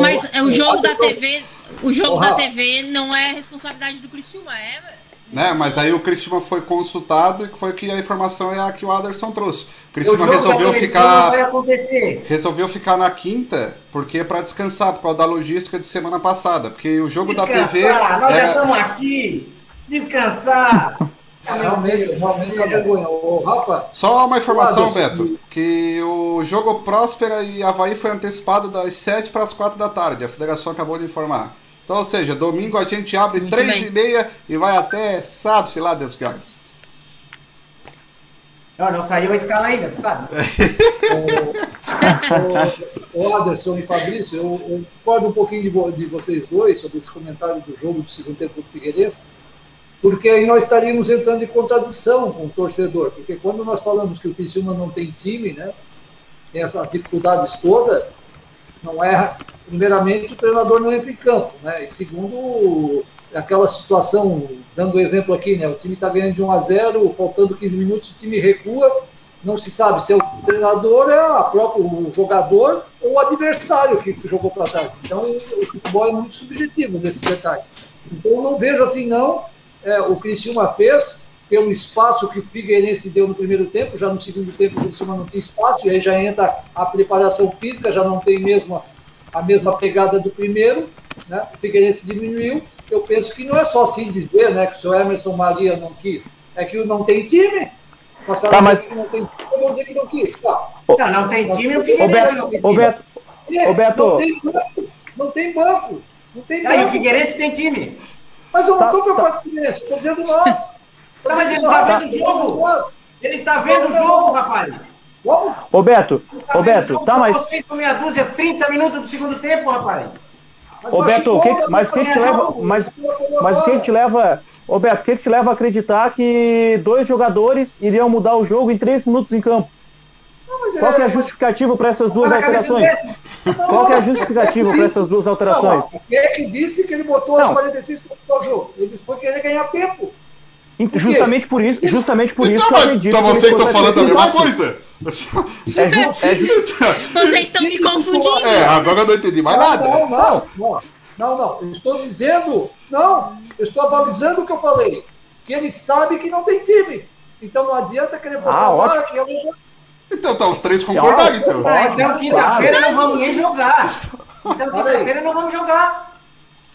[SPEAKER 1] Mas o jogo da TV, o jogo da TV não é responsabilidade do Criciúma, é
[SPEAKER 2] Né? Mas aí o Cristiano foi consultado e foi que a informação é a que o Aderson trouxe. O
[SPEAKER 3] jogo
[SPEAKER 2] resolveu ficar. Resolveu ficar na quinta, porque é para descansar, por causa da logística de semana passada. Porque o jogo da TV.
[SPEAKER 3] Descansar, nós já
[SPEAKER 2] era-
[SPEAKER 3] estamos aqui. Descansar.
[SPEAKER 4] É, realmente, realmente é vergonha. Ô, Rafa,
[SPEAKER 2] Só uma informação, Beto, que o jogo Próspera e Havaí foi antecipado das 7 para as 4 da tarde. A federação acabou de informar. Então, ou seja, domingo a gente abre
[SPEAKER 1] Muito
[SPEAKER 2] 3
[SPEAKER 1] bem.
[SPEAKER 2] e meia e vai até sábado, sei lá, Deus que horas.
[SPEAKER 3] Não, não saiu a escala ainda, tu sabe?
[SPEAKER 4] o, o Aderson e Fabrício, eu, eu discordo um pouquinho de, de vocês dois sobre esse comentário do jogo do segundo tempo do Figueirense, porque aí nós estaríamos entrando em contradição com o torcedor, porque quando nós falamos que o Criciúma não tem time, né, tem essas dificuldades todas, não é, primeiramente, o treinador não entra em campo, né, e segundo, aquela situação, dando exemplo aqui, né, o time está ganhando de 1 a 0, faltando 15 minutos, o time recua, não se sabe se é o treinador, é a próprio jogador ou o adversário que jogou para trás. Então, o futebol é muito subjetivo nesses detalhes. Então, não vejo assim, não. É, o Criciúma fez pelo espaço que o Figueirense deu no primeiro tempo, já no segundo tempo o Criciúma não tem espaço, e aí já entra a preparação física, já não tem mesmo a, a mesma pegada do primeiro, né? o Figueirense diminuiu. Eu penso que não é só assim dizer né, que o seu Emerson Maria não quis, é que não tem time. Nós
[SPEAKER 5] Tá,
[SPEAKER 4] falamos
[SPEAKER 5] mas-
[SPEAKER 4] que não tem time, vamos dizer que não quis. Tá.
[SPEAKER 3] Não, não tem time, o Figueirense não tem
[SPEAKER 5] ô
[SPEAKER 3] time.
[SPEAKER 5] Beto,
[SPEAKER 4] É,
[SPEAKER 5] Ô, Beto.
[SPEAKER 4] Não tem banco, não tem banco. Não tem
[SPEAKER 3] Aí o
[SPEAKER 4] banco.
[SPEAKER 3] Figueirense tem time.
[SPEAKER 4] Mas eu não
[SPEAKER 5] Tá,
[SPEAKER 4] estou
[SPEAKER 5] tá.
[SPEAKER 4] preocupado com isso, estou dizendo nós.
[SPEAKER 3] Tá, mas ele tá vendo o jogo. Ele tá vendo o jogo, rapaz.
[SPEAKER 5] Beto,
[SPEAKER 3] Tá
[SPEAKER 5] ô
[SPEAKER 3] vendo o
[SPEAKER 5] Beto,
[SPEAKER 3] jogo
[SPEAKER 5] tá,
[SPEAKER 3] com
[SPEAKER 5] mas,
[SPEAKER 3] Vocês com meia dúzia, 30 minutos do segundo tempo, rapaz.
[SPEAKER 4] Mas
[SPEAKER 5] ô
[SPEAKER 4] machucou,
[SPEAKER 5] Beto, o que, mas o que que te leva, mas, mas o que te leva, ô Beto, o que que te leva a acreditar que dois jogadores iriam mudar o jogo em três minutos em campo?
[SPEAKER 4] Não,
[SPEAKER 5] Qual que é a justificativa para essas duas
[SPEAKER 3] Tá
[SPEAKER 5] alterações?
[SPEAKER 3] Beto.
[SPEAKER 5] Qual que é a justificativa para essas duas alterações?
[SPEAKER 4] Quem é que disse que ele botou
[SPEAKER 5] Não.
[SPEAKER 4] os 46 para mudar o jogo? Ele disse que foi querer ganhar tempo.
[SPEAKER 5] Justamente por isso, justamente por isso
[SPEAKER 2] Então,
[SPEAKER 5] que eu acredito.
[SPEAKER 2] então
[SPEAKER 5] que ele
[SPEAKER 2] vocês estão falando a mesma coisa?
[SPEAKER 5] É, ju, é ju,
[SPEAKER 1] Vocês estão me confundindo.
[SPEAKER 2] É, agora eu não entendi mais nada.
[SPEAKER 4] Não, não, não. Não, não. Eu estou dizendo. Não, eu estou avalizando o que eu falei. Que ele sabe que não tem time. Então não adianta querer forçar
[SPEAKER 5] Ah, ótimo.
[SPEAKER 4] que eu
[SPEAKER 2] Então tá os três concordando, então.
[SPEAKER 3] Ah, então quinta-feira não vamos nem jogar. Então quinta-feira não vamos jogar.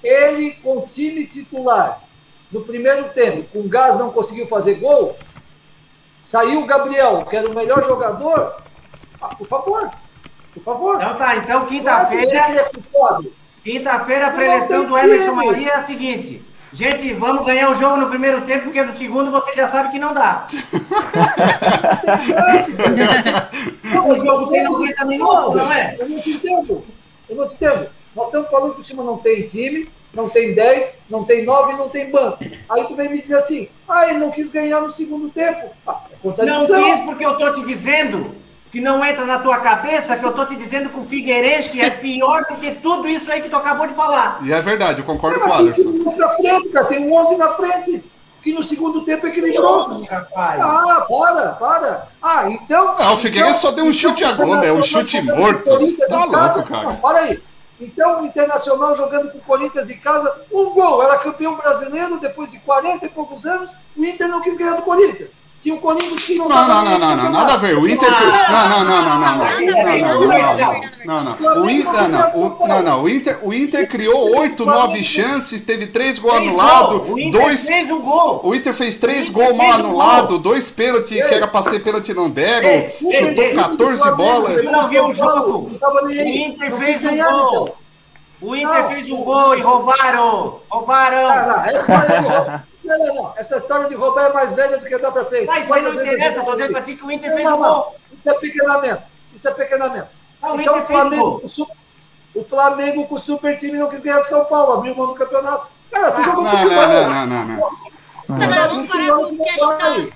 [SPEAKER 4] ele com time titular no primeiro tempo, com o Gás não conseguiu fazer gol, saiu o Gabriel, que era o melhor jogador. Ah, por favor, por favor.
[SPEAKER 3] Então tá, então quinta-feira. Quinta-feira, a preleção do Emerson. Maria é a seguinte. Gente, vamos ganhar o jogo no primeiro tempo, porque no segundo você já sabe que não dá. O jogo tem 90 minutos, não é?
[SPEAKER 4] Eu não te entendo. Eu não te entendo. Nós estamos falando que o time não tem time, não tem 10, não tem 9, não tem banco. Aí tu vem me dizer assim, ah, ele não quis ganhar no segundo tempo. Ah, é
[SPEAKER 3] Não quis porque eu tô te dizendo que não entra na tua cabeça que eu tô te dizendo que o Figueirense é pior do que tudo isso aí que tu acabou de falar.
[SPEAKER 2] E é verdade, eu concordo com o
[SPEAKER 4] Mas tem um 11 na frente, cara. Tem um 11 na frente. Que no segundo tempo equilibrou.
[SPEAKER 3] Nossa, rapaz.
[SPEAKER 4] Ah, para, para. Ah, então.
[SPEAKER 2] Ah, o Figueirense só deu um chute a gol, né? Um chute morto. Tá louco, cara.
[SPEAKER 4] Não, para aí. Então, o Internacional jogando com o Corinthians em casa, um gol. Era campeão brasileiro depois de 40 e poucos anos. O Inter não quis ganhar do Corinthians. Tinha o Corinthians que não
[SPEAKER 2] Não, não, não, não, não, nada a ver. O Inter. Não, não, não, não, não, não. Não, não, não, não. Não, O Inter, não, o, não, não. O Inter, o Inter criou oito, nove chances, teve três gols anulados,
[SPEAKER 3] gol. O Inter
[SPEAKER 2] dois.
[SPEAKER 3] fez um gol.
[SPEAKER 2] O Inter fez três gols mal anulados, dois pênaltis que era pra ser pênalti não deram,
[SPEAKER 3] Ei,
[SPEAKER 2] chutou
[SPEAKER 3] ei,
[SPEAKER 2] 14 bolas.
[SPEAKER 3] Tu não viu o jogo? O. Inter fez um gol.
[SPEAKER 4] então.
[SPEAKER 3] O Inter
[SPEAKER 4] Não.
[SPEAKER 3] fez um gol e roubaram. Roubaram.
[SPEAKER 4] Ah, não, essa história de roubar- não, não, não. Essa história de roubar é mais velha do que dá pra frente.
[SPEAKER 3] Mas aí não interessa, dizendo pra ti que o Inter
[SPEAKER 4] Não,
[SPEAKER 3] fez
[SPEAKER 4] não, não. Isso é pequenamento. Isso é pequenamento.
[SPEAKER 3] Ah, o
[SPEAKER 4] então
[SPEAKER 3] Inter
[SPEAKER 4] o Flamengo, com o, Su- o Flamengo com o super time não quis ganhar do São Paulo, abriu mão do campeonato. Cara, tu jogou
[SPEAKER 2] Não,
[SPEAKER 4] futebol.
[SPEAKER 2] não, não, não, não, não.
[SPEAKER 1] Tá, não, vamos parar com o que a gente tá.
[SPEAKER 4] Vai.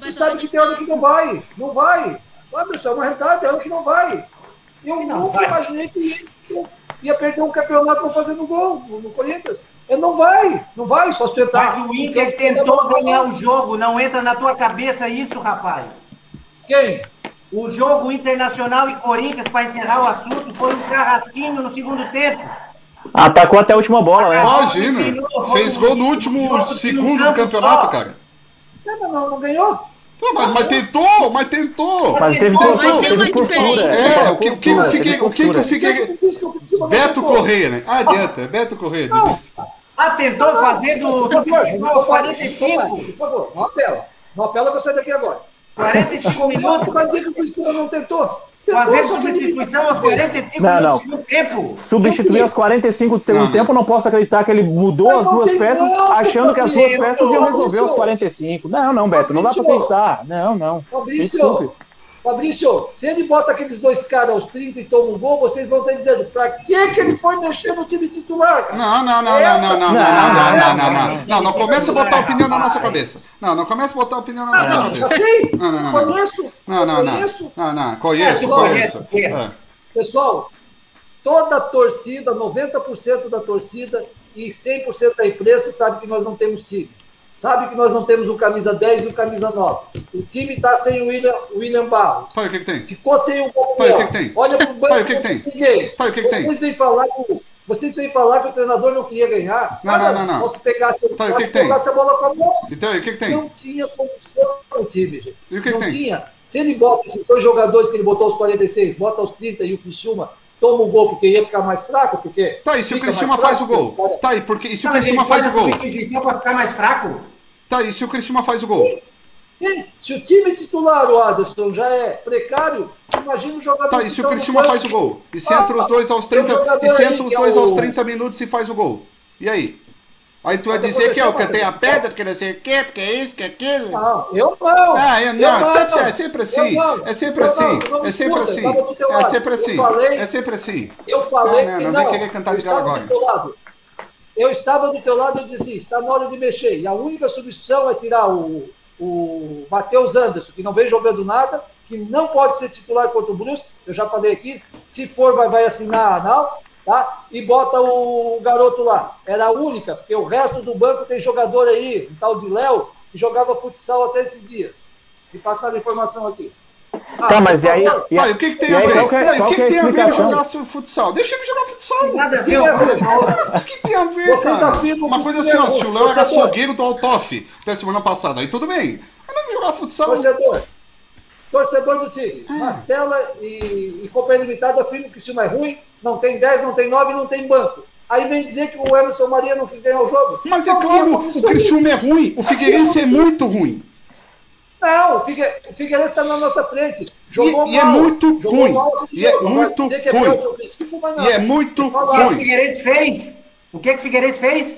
[SPEAKER 4] Tu sabe que tem hora
[SPEAKER 1] tá-
[SPEAKER 4] que não vai. Não vai. Anderson, é uma realidade, tem hora que não vai. Eu
[SPEAKER 3] Não
[SPEAKER 4] nunca
[SPEAKER 3] vai.
[SPEAKER 4] imaginei que ia, perder um campeonato não fazendo gol no Corinthians. Ele não vai, não vai, só sustentar.
[SPEAKER 3] Mas o Inter
[SPEAKER 4] Então,
[SPEAKER 3] tentou ganhar o jogo. Não entra na tua cabeça isso, rapaz.
[SPEAKER 4] Quem?
[SPEAKER 3] O jogo Internacional e Corinthians, para encerrar o assunto, foi um carrasquinho no segundo tempo.
[SPEAKER 5] Atacou até a última bola, né?
[SPEAKER 2] Imagina, fez gol no último segundo do campeonato, cara.
[SPEAKER 4] Não, mas não, não ganhou.
[SPEAKER 2] Pô, mas, mas tentou, mas tentou.
[SPEAKER 5] Mas teve
[SPEAKER 2] Tentou.
[SPEAKER 5] postura, teve postura.
[SPEAKER 2] É, o que o que o
[SPEAKER 5] Postura,
[SPEAKER 2] Figue-
[SPEAKER 5] teve
[SPEAKER 2] o que que
[SPEAKER 4] que o Criciúma não
[SPEAKER 2] Beto. Correia, né? Ah, adianta, é Beto Correia. Dedé.
[SPEAKER 3] Ah, tentou fazer do, aos 45.
[SPEAKER 4] Por favor, não apela. Não apela que eu saio daqui agora.
[SPEAKER 3] 45 minutos.
[SPEAKER 4] O Criciúma não tentou. Tentou,
[SPEAKER 3] Fazer
[SPEAKER 4] ele-
[SPEAKER 3] substituição aos 45
[SPEAKER 5] Não,
[SPEAKER 3] minutos
[SPEAKER 5] não.
[SPEAKER 3] do segundo tempo.
[SPEAKER 5] Substituir aos 45 do segundo
[SPEAKER 2] Não, não.
[SPEAKER 5] tempo, eu não posso acreditar que ele mudou
[SPEAKER 4] Mas
[SPEAKER 5] as
[SPEAKER 4] não
[SPEAKER 5] duas peças, achando que as duas peças iam resolver os 45. Não, não, Beto, não dá pra acreditar. Não, não.
[SPEAKER 4] Fabrício,
[SPEAKER 5] Desculpe.
[SPEAKER 4] Fabrício, se ele bota aqueles dois caras aos 30 e toma um gol, vocês vão estar dizendo, pra que, que ele foi mexer no time titular, cara?
[SPEAKER 2] Não, não, não, não, não, não, não, não, não, não, não, não, não, começa a botar opinião na nossa cabeça. Não, não começa a botar opinião na nossa
[SPEAKER 4] Não, já
[SPEAKER 2] cabeça.
[SPEAKER 4] sei,
[SPEAKER 2] Não, não, não, não.
[SPEAKER 4] conheço,
[SPEAKER 2] Não, não, não.
[SPEAKER 4] conheço.
[SPEAKER 2] Não, não, conheço,
[SPEAKER 4] É,
[SPEAKER 2] conheço. É.
[SPEAKER 4] Pessoal, toda a torcida, 90% da torcida e 100% da imprensa sabe que nós não temos time. Sabe que nós não temos o camisa 10 e o camisa 9. O time está sem o William, William Barros.
[SPEAKER 2] E o que que tem?
[SPEAKER 4] Ficou sem o
[SPEAKER 2] e o que que tem?
[SPEAKER 4] Olha pro banco.
[SPEAKER 2] E o que que tem?
[SPEAKER 4] ninguém.
[SPEAKER 2] O que que tem?
[SPEAKER 4] Vocês vêm falar que, vocês vêm falar que o treinador não queria ganhar.
[SPEAKER 2] Não,
[SPEAKER 4] Olha,
[SPEAKER 2] não, não, não.
[SPEAKER 4] Se pegasse,
[SPEAKER 2] Tá, o que que
[SPEAKER 4] se
[SPEAKER 2] tem?
[SPEAKER 4] a bola com a mão.
[SPEAKER 2] Então, e o que que tem?
[SPEAKER 4] Não tinha condição o time, gente.
[SPEAKER 2] E o que que
[SPEAKER 4] não
[SPEAKER 2] tem?
[SPEAKER 4] tinha. Se ele bota esses dois jogadores que ele botou aos 46, bota aos 30 e o Criciúma toma o gol porque ia ficar mais fraco, porque.
[SPEAKER 2] Tá, e se o Criciúma
[SPEAKER 4] mais
[SPEAKER 2] faz o
[SPEAKER 4] fraco,
[SPEAKER 2] gol?
[SPEAKER 4] cara,
[SPEAKER 2] Tá, e, porque, e se o
[SPEAKER 3] Mas ele
[SPEAKER 2] Criciúma faz o gol?
[SPEAKER 3] pra ficar mais fraco.
[SPEAKER 2] Tá, e se o Criciúma faz o gol?
[SPEAKER 4] Sim, Se o time titular, o Aderson, já é precário, imagina o jogador.
[SPEAKER 2] Tá, e se o
[SPEAKER 4] tá
[SPEAKER 2] Criciúma
[SPEAKER 4] banco.
[SPEAKER 2] faz o gol? E se
[SPEAKER 4] Ah,
[SPEAKER 2] entra os dois aos
[SPEAKER 4] tem um
[SPEAKER 2] 30,
[SPEAKER 4] jogador
[SPEAKER 2] e se entra os
[SPEAKER 4] é
[SPEAKER 2] dois
[SPEAKER 4] o-
[SPEAKER 2] aos 30 minutos e faz o gol? E aí? Aí tu vai dizer que é o que? tem a pedra, que não sei o quê, porque é isso, que é aquilo.
[SPEAKER 4] Não, eu não.
[SPEAKER 2] Ah, eu
[SPEAKER 4] Eu
[SPEAKER 2] não, sempre, é? sempre assim,
[SPEAKER 4] não.
[SPEAKER 2] é sempre assim,
[SPEAKER 4] não, não
[SPEAKER 2] é sempre assim, é sempre assim, é sempre assim.
[SPEAKER 4] Eu falei
[SPEAKER 2] Não, não,
[SPEAKER 4] que
[SPEAKER 2] não
[SPEAKER 4] não.
[SPEAKER 2] vem querer cantar de galo
[SPEAKER 4] lado. Eu estava do teu lado e eu disse, assim, está na hora de mexer. E a única substituição é tirar o, o Matheus Anderson, que não vem jogando nada, que não pode ser titular contra o Brusque, eu já falei aqui, se for vai, vai assinar a anal, tá? E bota o garoto lá. Era a única, porque o resto do banco tem jogador aí, um tal de Léo, que jogava futsal até esses dias. E passaram a informação aqui. Ah,
[SPEAKER 5] Tá, mas e aí- e
[SPEAKER 2] e o que, que tem a
[SPEAKER 5] aí,
[SPEAKER 2] ver?
[SPEAKER 5] que é-
[SPEAKER 2] Não, o que,
[SPEAKER 5] que é
[SPEAKER 2] que tem a ver jogar futsal? Deixa ele jogar futsal.
[SPEAKER 3] Nada a ver.
[SPEAKER 2] O que tem a ver,
[SPEAKER 4] Vocês
[SPEAKER 2] cara? Uma coisa assim, ó, se o Léo era
[SPEAKER 4] Torcedor.
[SPEAKER 2] açougueiro do Altoff até semana passada, aí tudo bem. Mas não jogar futsal.
[SPEAKER 4] Torcedor, torcedor do time,
[SPEAKER 2] Ah.
[SPEAKER 4] Mastela e, e Companhia Limitada afirmam que o time é ruim, não tem 10, não tem 9, não tem banco. Aí vem dizer que o Emerson Maria não quis ganhar o jogo.
[SPEAKER 2] Mas é claro,
[SPEAKER 4] não,
[SPEAKER 2] o Criciúma é ruim, o Figueirense é muito ruim.
[SPEAKER 4] Não, o Figue- o Figueirense está na nossa frente. Jogou
[SPEAKER 2] E- e é
[SPEAKER 4] mal,
[SPEAKER 2] muito
[SPEAKER 4] jogou
[SPEAKER 2] ruim.
[SPEAKER 4] mal
[SPEAKER 2] E é muito
[SPEAKER 4] é
[SPEAKER 2] ruim.
[SPEAKER 4] não.
[SPEAKER 2] E é muito
[SPEAKER 4] Falar.
[SPEAKER 3] O que o
[SPEAKER 2] ruim.
[SPEAKER 3] Figueirense fez? O que que o Figueirense fez?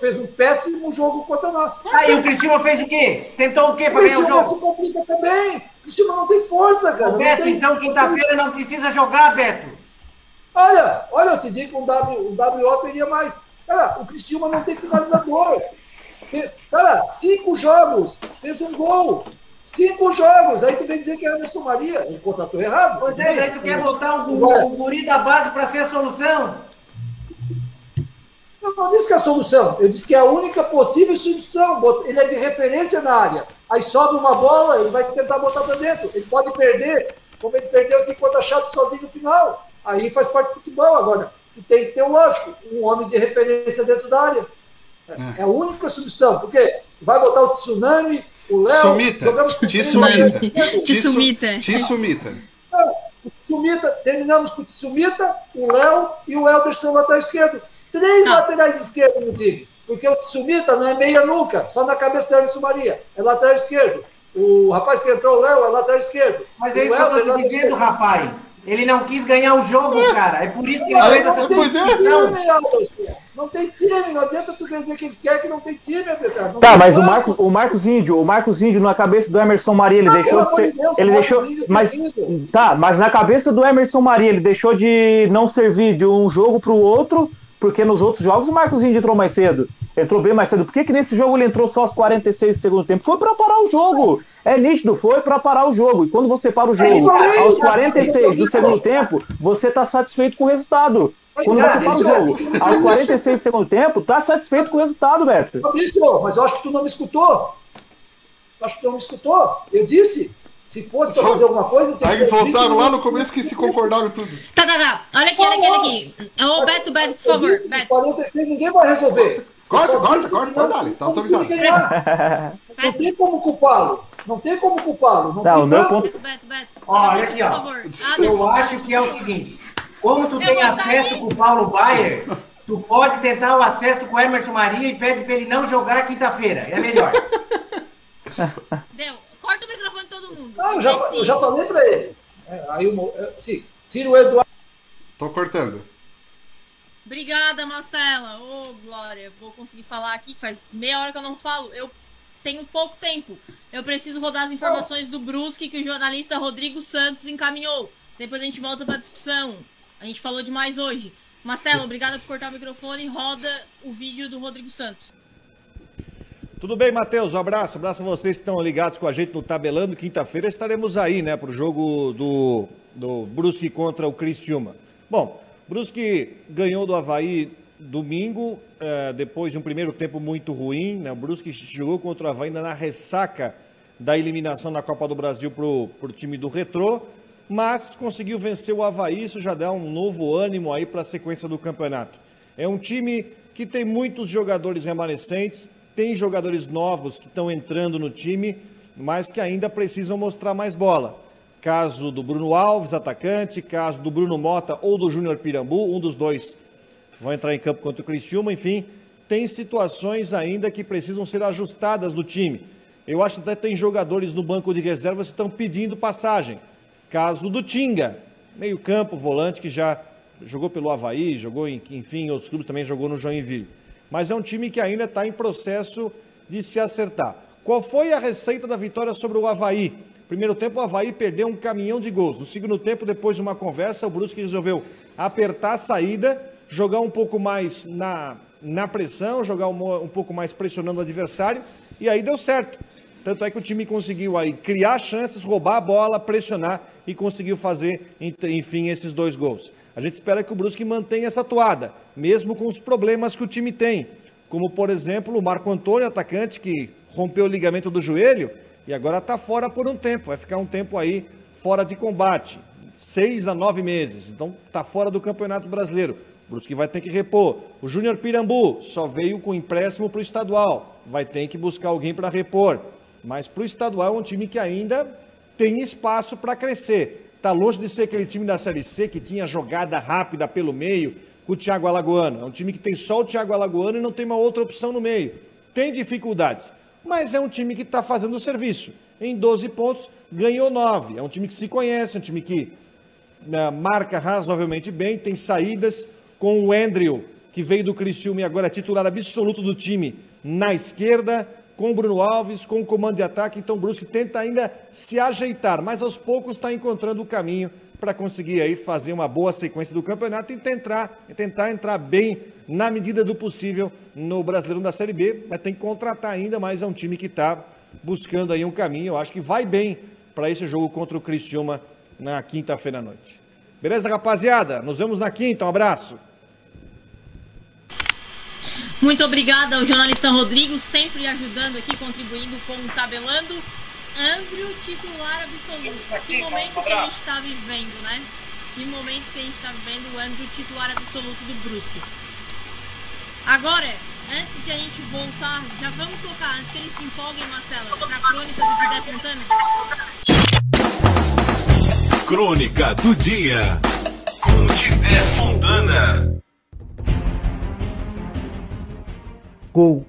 [SPEAKER 4] Fez um péssimo jogo contra nós.
[SPEAKER 3] Aí o Criciúma fez o quê? Tentou o quê
[SPEAKER 4] O
[SPEAKER 3] pra ganhar o
[SPEAKER 4] Criciúma se
[SPEAKER 3] jogo?
[SPEAKER 4] complica também. O Criciúma não tem força, cara. Não
[SPEAKER 3] Beto,
[SPEAKER 4] tem-
[SPEAKER 3] então quinta-feira não precisa jogar, Beto.
[SPEAKER 4] Olha, olha, eu te digo que um W, um WO seria mais. Cara, o Criciúma não tem finalizador. Fez, cara, cinco jogos, fez um gol. Cinco jogos. Aí tu vem dizer que é Anderson Maria. Ele contratou errado.
[SPEAKER 3] Pois é, daí tu quer botar o,
[SPEAKER 4] Ué.
[SPEAKER 3] o guri da base pra ser a solução?
[SPEAKER 4] Eu não disse que é a solução. Eu disse que é a única possível solução. Ele é de referência na área. Aí sobe uma bola, ele vai tentar botar pra dentro. Ele pode perder, como ele perdeu aqui contra a Chape sozinho no final. Aí faz parte do futebol agora. E tem que ter, um lógico, um homem de referência dentro da área. É, é a única solução. Porque vai botar o Tsunami, o Léo.
[SPEAKER 2] Sumita,
[SPEAKER 4] jogamos com
[SPEAKER 2] te
[SPEAKER 4] três
[SPEAKER 2] sumita.
[SPEAKER 4] terminamos com o Tsumita, o Léo e o Elderson lateral esquerdo. Três
[SPEAKER 1] Tá.
[SPEAKER 4] laterais esquerdos no time. Porque o Tsumita não é meia nunca, só na cabeça do Emerson Maria. É lateral esquerdo. O rapaz que entrou, o Léo, é lateral esquerdo.
[SPEAKER 3] Mas é isso que eu tô te
[SPEAKER 4] lateral
[SPEAKER 3] dizendo,
[SPEAKER 4] esquerdo.
[SPEAKER 3] rapaz. Ele não quis ganhar o jogo, cara. É por isso que ele fez essa
[SPEAKER 2] é.
[SPEAKER 4] time, Elderson. Não tem time. Não adianta tu quer dizer que ele quer que não tem time, Beto. Não
[SPEAKER 5] Tá, mas o. Marcos, o Marcos Índio, o Marcos Índio na cabeça do Emerson Maria, ele
[SPEAKER 4] Ah,
[SPEAKER 5] deixou de ser,
[SPEAKER 4] de Deus,
[SPEAKER 5] ele deixou, mas
[SPEAKER 4] querido.
[SPEAKER 5] tá, mas na cabeça do Emerson Maria, ele deixou de não servir de um jogo pro outro, porque nos outros jogos o Marcos entrou mais cedo. Entrou bem mais cedo. Por que, que nesse jogo ele entrou só aos 46 do segundo tempo? Foi pra parar o jogo. É nítido, foi pra parar o jogo. E quando você para o jogo
[SPEAKER 4] aí,
[SPEAKER 5] aos
[SPEAKER 4] isso
[SPEAKER 5] 46 do segundo tempo, você tá satisfeito com o resultado. Quando
[SPEAKER 4] é,
[SPEAKER 5] você para o
[SPEAKER 4] é.
[SPEAKER 5] jogo aos 46 do segundo tempo, tá satisfeito com o resultado, Beto.
[SPEAKER 4] Mas eu acho que tu não me escutou. Eu acho que tu não me escutou. Eu disse Se fosse pra fazer alguma coisa, tinha
[SPEAKER 2] Aí
[SPEAKER 4] que
[SPEAKER 2] eles voltaram lá no começo que se concordaram tudo.
[SPEAKER 1] Tá, tá, tá. Olha aqui, olha aqui, olha aqui. Ô, Beto, Beto, por favor. Beto.
[SPEAKER 4] 46 ninguém vai resolver.
[SPEAKER 2] Corta, corta, corta, pode
[SPEAKER 4] não-
[SPEAKER 2] dar, tá
[SPEAKER 4] não
[SPEAKER 2] autorizado.
[SPEAKER 4] Não tem como culpá-lo. Não tem como culpá-lo. Não
[SPEAKER 5] Tá,
[SPEAKER 4] tem
[SPEAKER 5] o meu ponto.
[SPEAKER 1] Beto, Beto.
[SPEAKER 3] Olha
[SPEAKER 1] Anderson,
[SPEAKER 3] aqui, ó. Eu acho que é o seguinte: como tu
[SPEAKER 1] Eu
[SPEAKER 3] tem acesso com o Paulo Baier, tu pode tentar o acesso com o Emerson Maria e pede pra ele não jogar quinta-feira. É melhor.
[SPEAKER 1] Deu. Corta o microfone mundo.
[SPEAKER 4] Ah, eu, já, eu já falei pra ele. É, aí o, é, sim, tira o Eduardo.
[SPEAKER 2] Tô cortando.
[SPEAKER 1] Obrigada, Mastela. Ô, Glória, vou conseguir falar aqui, que faz meia hora que eu não falo. Eu tenho pouco tempo. Eu preciso rodar as informações do Brusque que o jornalista Rodrigo Santos encaminhou. Depois a gente volta pra discussão. A gente falou demais hoje. Mastela, obrigada por cortar o microfone. Roda o vídeo do Rodrigo Santos.
[SPEAKER 14] Tudo bem, Matheus? Um abraço. abraço a vocês que estão ligados com a gente no Tabelando. Quinta-feira estaremos aí, né, para o jogo do, do Brusque contra o Criciúma. Bom, Brusque ganhou do Havaí domingo, eh, depois de um primeiro tempo muito ruim. Né? O Brusque jogou contra o Havaí ainda na ressaca da eliminação na Copa do Brasil para o time do Retrô, mas conseguiu vencer o Havaí. Isso já dá um novo ânimo aí para a sequência do campeonato. É um time que tem muitos jogadores remanescentes, tem jogadores novos que estão entrando no time, mas que ainda precisam mostrar mais bola. Caso do Bruno Alves, atacante, caso do Bruno Mota ou do Júnior Pirambu, um dos dois vão entrar em campo contra o Criciúma, enfim, tem situações ainda que precisam ser ajustadas no time. Eu acho que até tem jogadores no banco de reservas que estão pedindo passagem. Caso do Tinga, meio campo, volante, que já jogou pelo Havaí, jogou, em, enfim, em outros clubes, também jogou no Joinville. Mas é um time que ainda está em processo de se acertar. Qual foi a receita da vitória sobre o Havaí? Primeiro tempo, o Havaí perdeu um caminhão de gols. No segundo tempo, depois de uma conversa, o Brusque resolveu apertar a saída, jogar um pouco mais na, na pressão, jogar um, um pouco mais pressionando o adversário, e aí deu certo. Tanto é que o time conseguiu aí criar chances, roubar a bola, pressionar e conseguiu fazer, enfim, esses dois gols. A gente espera que o Brusque mantenha essa toada, mesmo com os problemas que o time tem. Como, por exemplo, o Marco Antônio, atacante, que rompeu o ligamento do joelho e agora está fora por um tempo. Vai ficar um tempo aí fora de combate. Seis a nove meses. Então está fora do Campeonato Brasileiro. O Brusque vai ter que repor. O Júnior Pirambu só veio com empréstimo para o estadual. Vai ter que buscar alguém para repor. Mas para o estadual é um time que ainda tem espaço para crescer. Está longe de ser aquele time da Série C que tinha jogada rápida pelo meio com o Thiago Alagoano. É um time que tem só o Thiago Alagoano e não tem uma outra opção no meio. Tem dificuldades, mas é um time que está fazendo o serviço. Em 12 pontos, ganhou 9. É um time que se conhece, um time que né, marca razoavelmente bem, tem saídas com o Andrew, que veio do Criciúma e agora é titular absoluto do time na esquerda, com o Bruno Alves, com o comando de ataque. Então o Brusque tenta ainda se ajeitar, mas aos poucos está encontrando o caminho para conseguir aí fazer uma boa sequência do campeonato e tentar, tentar entrar bem na medida do possível no Brasileirão da Série B, mas tem que contratar ainda, mas é um time que está buscando aí um caminho, eu acho que vai bem para esse jogo contra o Criciúma na quinta-feira à noite. Beleza, rapaziada? Nos vemos na quinta, um abraço.
[SPEAKER 1] Muito obrigada ao jornalista Rodrigo, sempre ajudando aqui, contribuindo com o Tabelando. Andrew, titular absoluto. Que momento que a gente está vivendo, né? Que momento que a gente está vivendo o Andrew, titular absoluto do Brusque. Agora, antes de a gente voltar, já vamos tocar, antes que eles se empolguem, Mastela, para a crônica do Guilherme Fontana.
[SPEAKER 9] Crônica do dia com Tibé Fontana.
[SPEAKER 15] Gol.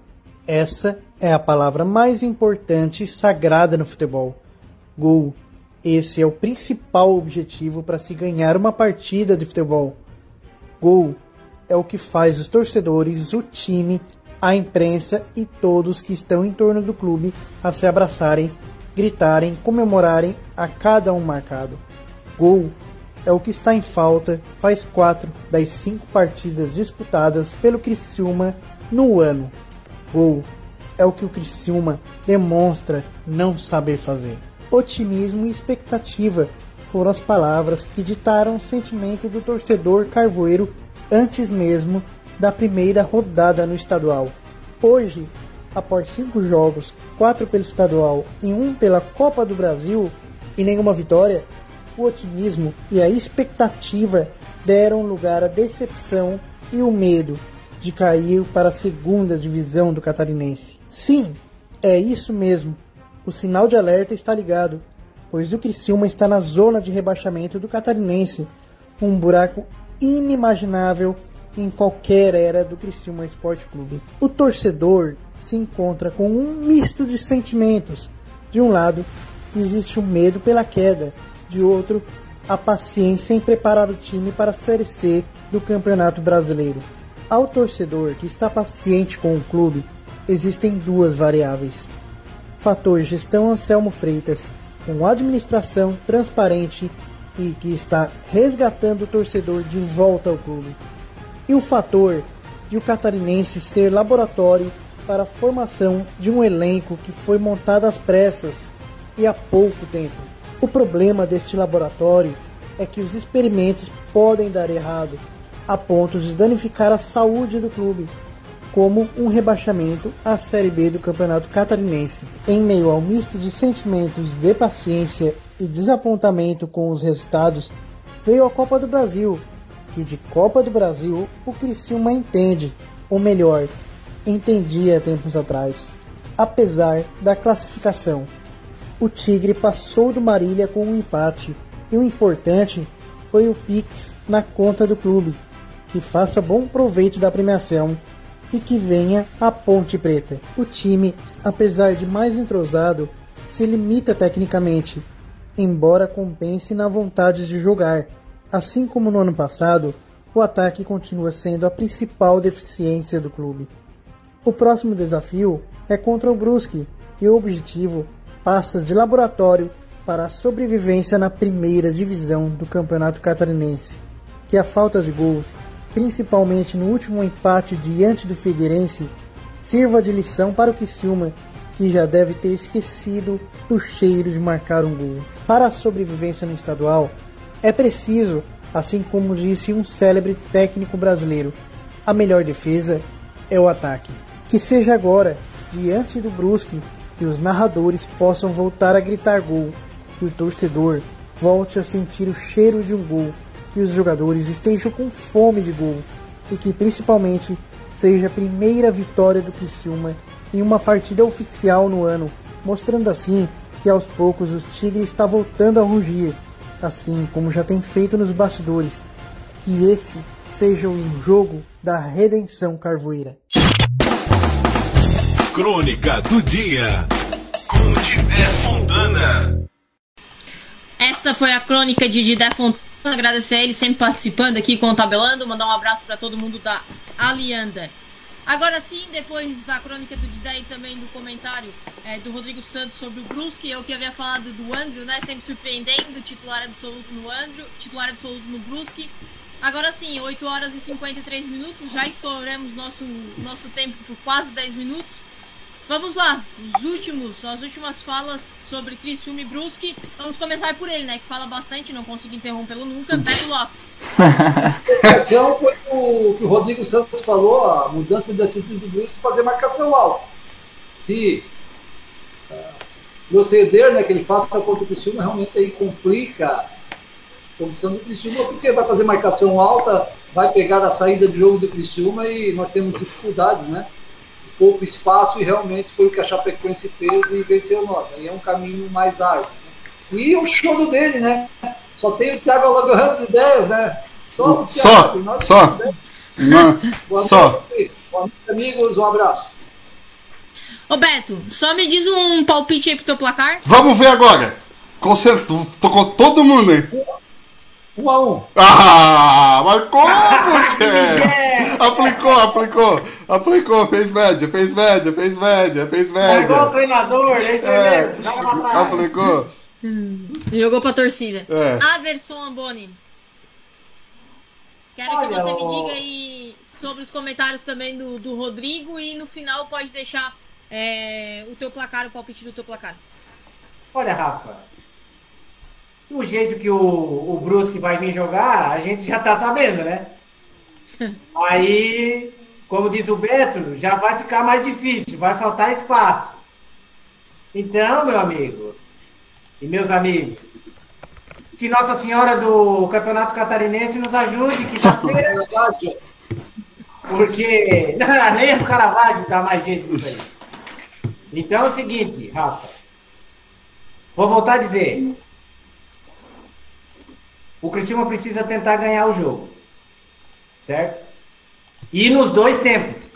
[SPEAKER 15] Essa é a palavra mais importante e sagrada no futebol. Gol. Esse é o principal objetivo para se ganhar uma partida de futebol. Gol é o que faz os torcedores, o time, a imprensa e todos que estão em torno do clube a se abraçarem, gritarem, comemorarem a cada um marcado. Gol é o que está em falta faz quatro das cinco partidas disputadas pelo Criciúma no ano. Gol é o que o Criciúma demonstra não saber fazer. Otimismo e expectativa foram as palavras que ditaram o sentimento do torcedor carvoeiro antes mesmo da primeira rodada no estadual. Hoje, após cinco jogos, quatro pelo estadual e um pela Copa do Brasil, e nenhuma vitória, o otimismo e a expectativa deram lugar à decepção e o medo de cair para a segunda divisão do catarinense. Sim, é isso mesmo. O sinal de alerta está ligado, pois o Criciúma está na zona de rebaixamento do catarinense, um buraco inimaginável em qualquer era do Criciúma Esporte Clube. O torcedor se encontra com um misto de sentimentos. De um lado, existe o medo pela queda, de outro, a paciência em preparar o time para a Série C do Campeonato Brasileiro. Ao torcedor que está paciente com o clube, existem duas variáveis. Fator gestão Anselmo Freitas, com administração transparente e que está resgatando o torcedor de volta ao clube. E o fator de o catarinense ser laboratório para a formação de um elenco que foi montado às pressas e há pouco tempo. O problema deste laboratório é que os experimentos podem dar errado, a ponto de danificar a saúde do clube, como um rebaixamento à Série B do Campeonato Catarinense. Em meio ao misto de sentimentos de paciência e desapontamento com os resultados, veio a Copa do Brasil, que de Copa do Brasil o Criciúma entende, ou melhor, entendia tempos atrás. Apesar da classificação, o Tigre passou do Marília com um empate, e o importante foi o Pix na conta do clube, que faça bom proveito da premiação e que venha a Ponte Preta. O time, apesar de mais entrosado, se limita tecnicamente, embora compense na vontade de jogar. Assim como no ano passado, o ataque continua sendo a principal deficiência do clube. O próximo desafio é contra o Brusque e o objetivo passa de laboratório para a sobrevivência na primeira divisão do Campeonato Catarinense, que a falta de gols, principalmente no último empate diante do Figueirense, sirva de lição para o Criciúma, que já deve ter esquecido o cheiro de marcar um gol. Para a sobrevivência no estadual, é preciso, assim como disse um célebre técnico brasileiro, a melhor defesa é o ataque. Que seja agora, diante do Brusque, que os narradores possam voltar a gritar gol, que o torcedor volte a sentir o cheiro de um gol, que os jogadores estejam com fome de gol e que principalmente seja a primeira vitória do Criciúma em uma partida oficial no ano, mostrando assim que aos poucos os Tigres está voltando a rugir assim como já tem feito nos bastidores, que esse seja o jogo da redenção carvoeira.
[SPEAKER 9] Crônica do Dia com Didé Fontana.
[SPEAKER 1] Esta foi a crônica de Didé Fontana. Agradecer a ele sempre participando aqui com o Tabelando. Mandar um abraço para todo mundo da Alianda. Agora sim, depois da crônica do Didé e também do comentário é, do Rodrigo Santos sobre o Brusque, eu que havia falado do Andrew, né? Sempre surpreendendo, titular absoluto no Andrew, titular absoluto no Brusque. Agora sim, 8 horas e 53 minutos, já estouramos nosso, nosso tempo por quase 10 minutos. Vamos lá, os últimos, as últimas falas sobre Criciúma e Brusque. Vamos começar por ele, né? Que fala bastante, não consigo interrompê-lo nunca. Beto Lopes.
[SPEAKER 4] então foi o que o Rodrigo Santos falou, a mudança de atitude do Brusque fazer marcação alta. Se uh, proceder, né, que ele faça contra o Criciúma, realmente aí complica a condição do Criciúma, porque vai fazer marcação alta, vai pegar a saída de jogo do Criciúma e nós temos dificuldades, né? Pouco espaço e realmente foi o que a Chapecoense fez e venceu nós. Aí é um caminho mais árduo. Né? E o choro dele, né? Só tem o Thiago alagando de ideias, né? Só o
[SPEAKER 2] Thiago. Só, só.
[SPEAKER 4] Boa só. Noite, Boa noite, amigos. Um abraço.
[SPEAKER 1] Ô Beto, só me diz um palpite aí pro teu placar.
[SPEAKER 2] Vamos ver agora. Concerto, tocou todo mundo aí.
[SPEAKER 4] Um a um.
[SPEAKER 2] Ah, mas como, Tchê? aplicou, aplicou, aplicou, fez média, fez média, fez média, fez média.
[SPEAKER 3] Jogou o treinador, é isso é, mesmo, joga.
[SPEAKER 2] Aplicou.
[SPEAKER 1] Jogou pra torcida.
[SPEAKER 2] É.
[SPEAKER 1] Aderson Amboni. Quero Olha, que você me diga aí sobre os comentários também do, do Rodrigo e no final pode deixar é, o teu placar, o palpite do teu placar.
[SPEAKER 3] Olha, Rafa, o jeito que o, o Brusque vai vir jogar, a gente já tá sabendo, né? Aí, como diz o Beto, já vai ficar mais difícil, vai faltar espaço. Então, meu amigo e meus amigos, que Nossa Senhora do Campeonato Catarinense nos ajude, quinta-feira. porque nem o Caravaggio dá mais jeito nisso aí. Então é o seguinte, Rafa. Vou voltar a dizer. O Criciúma precisa tentar ganhar o jogo. Certo? E nos dois tempos.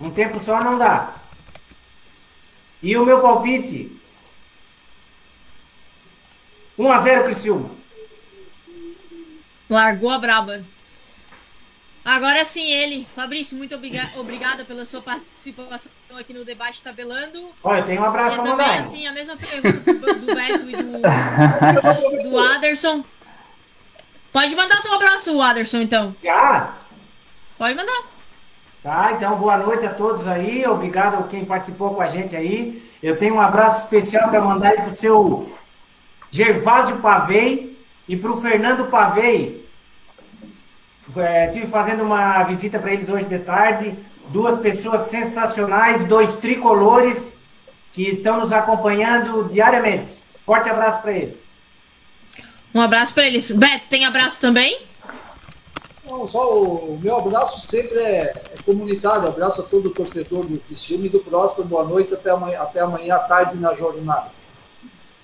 [SPEAKER 3] Um tempo só não dá. E o meu palpite 1x0 Criciúma.
[SPEAKER 1] Largou a braba. Agora sim ele. Fabrício, muito obriga obrigada pela sua participação aqui no debate tabelando.
[SPEAKER 3] Olha, tem um abraço pra
[SPEAKER 1] também,
[SPEAKER 3] mandar.
[SPEAKER 1] assim, a mesma pergunta do, do Beto e do, do Aderson. Pode mandar teu abraço, Aderson, então.
[SPEAKER 3] Já?
[SPEAKER 1] Pode mandar.
[SPEAKER 3] Tá, então boa noite a todos aí. Obrigado a quem participou com a gente aí. Eu tenho um abraço especial para mandar aí pro seu Gervásio Pavei e pro Fernando Pavei. É, tive fazendo uma visita para eles hoje de tarde. Duas pessoas sensacionais, dois tricolores que estão nos acompanhando diariamente. Forte abraço para eles.
[SPEAKER 1] Um abraço para eles. Beto, tem abraço também?
[SPEAKER 4] Não, só o meu abraço sempre é, é comunitário. Abraço a todo o torcedor do Criciúma e do Próximo. Boa noite, até amanhã, até amanhã à tarde na jornada.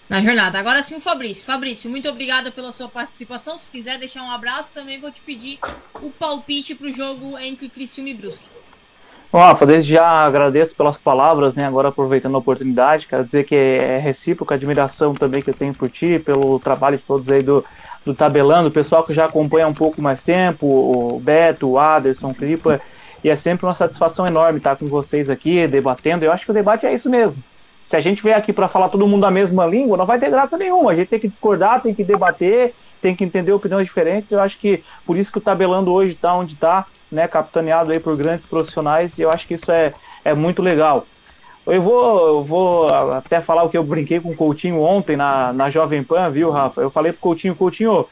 [SPEAKER 1] Na jornada. Agora sim o Fabrício. Fabrício, muito obrigada pela sua participação. Se quiser deixar um abraço, também vou te pedir o palpite para o jogo entre Criciúma e Brusque.
[SPEAKER 5] Rafa, desde já agradeço pelas palavras, né? Agora aproveitando a oportunidade, quero dizer que é recíproca a admiração também que eu tenho por ti, pelo trabalho de todos aí do, do Tabelando, o pessoal que já acompanha um pouco mais tempo, o Beto, o Aderson, o Cripa, e é sempre uma satisfação enorme estar com vocês aqui, debatendo. Eu acho que o debate é isso mesmo. Se a gente vier aqui para falar todo mundo a mesma língua, não vai ter graça nenhuma. A gente tem que discordar, tem que debater, tem que entender opiniões diferentes. Eu acho que por isso que o Tabelando hoje está onde está, né, capitaneado aí por grandes profissionais, e eu acho que isso é, é muito legal. Eu vou, eu vou até falar o que eu brinquei com o Coutinho ontem na, na Jovem Pan, viu, Rafa? Eu falei pro Coutinho, Coutinho,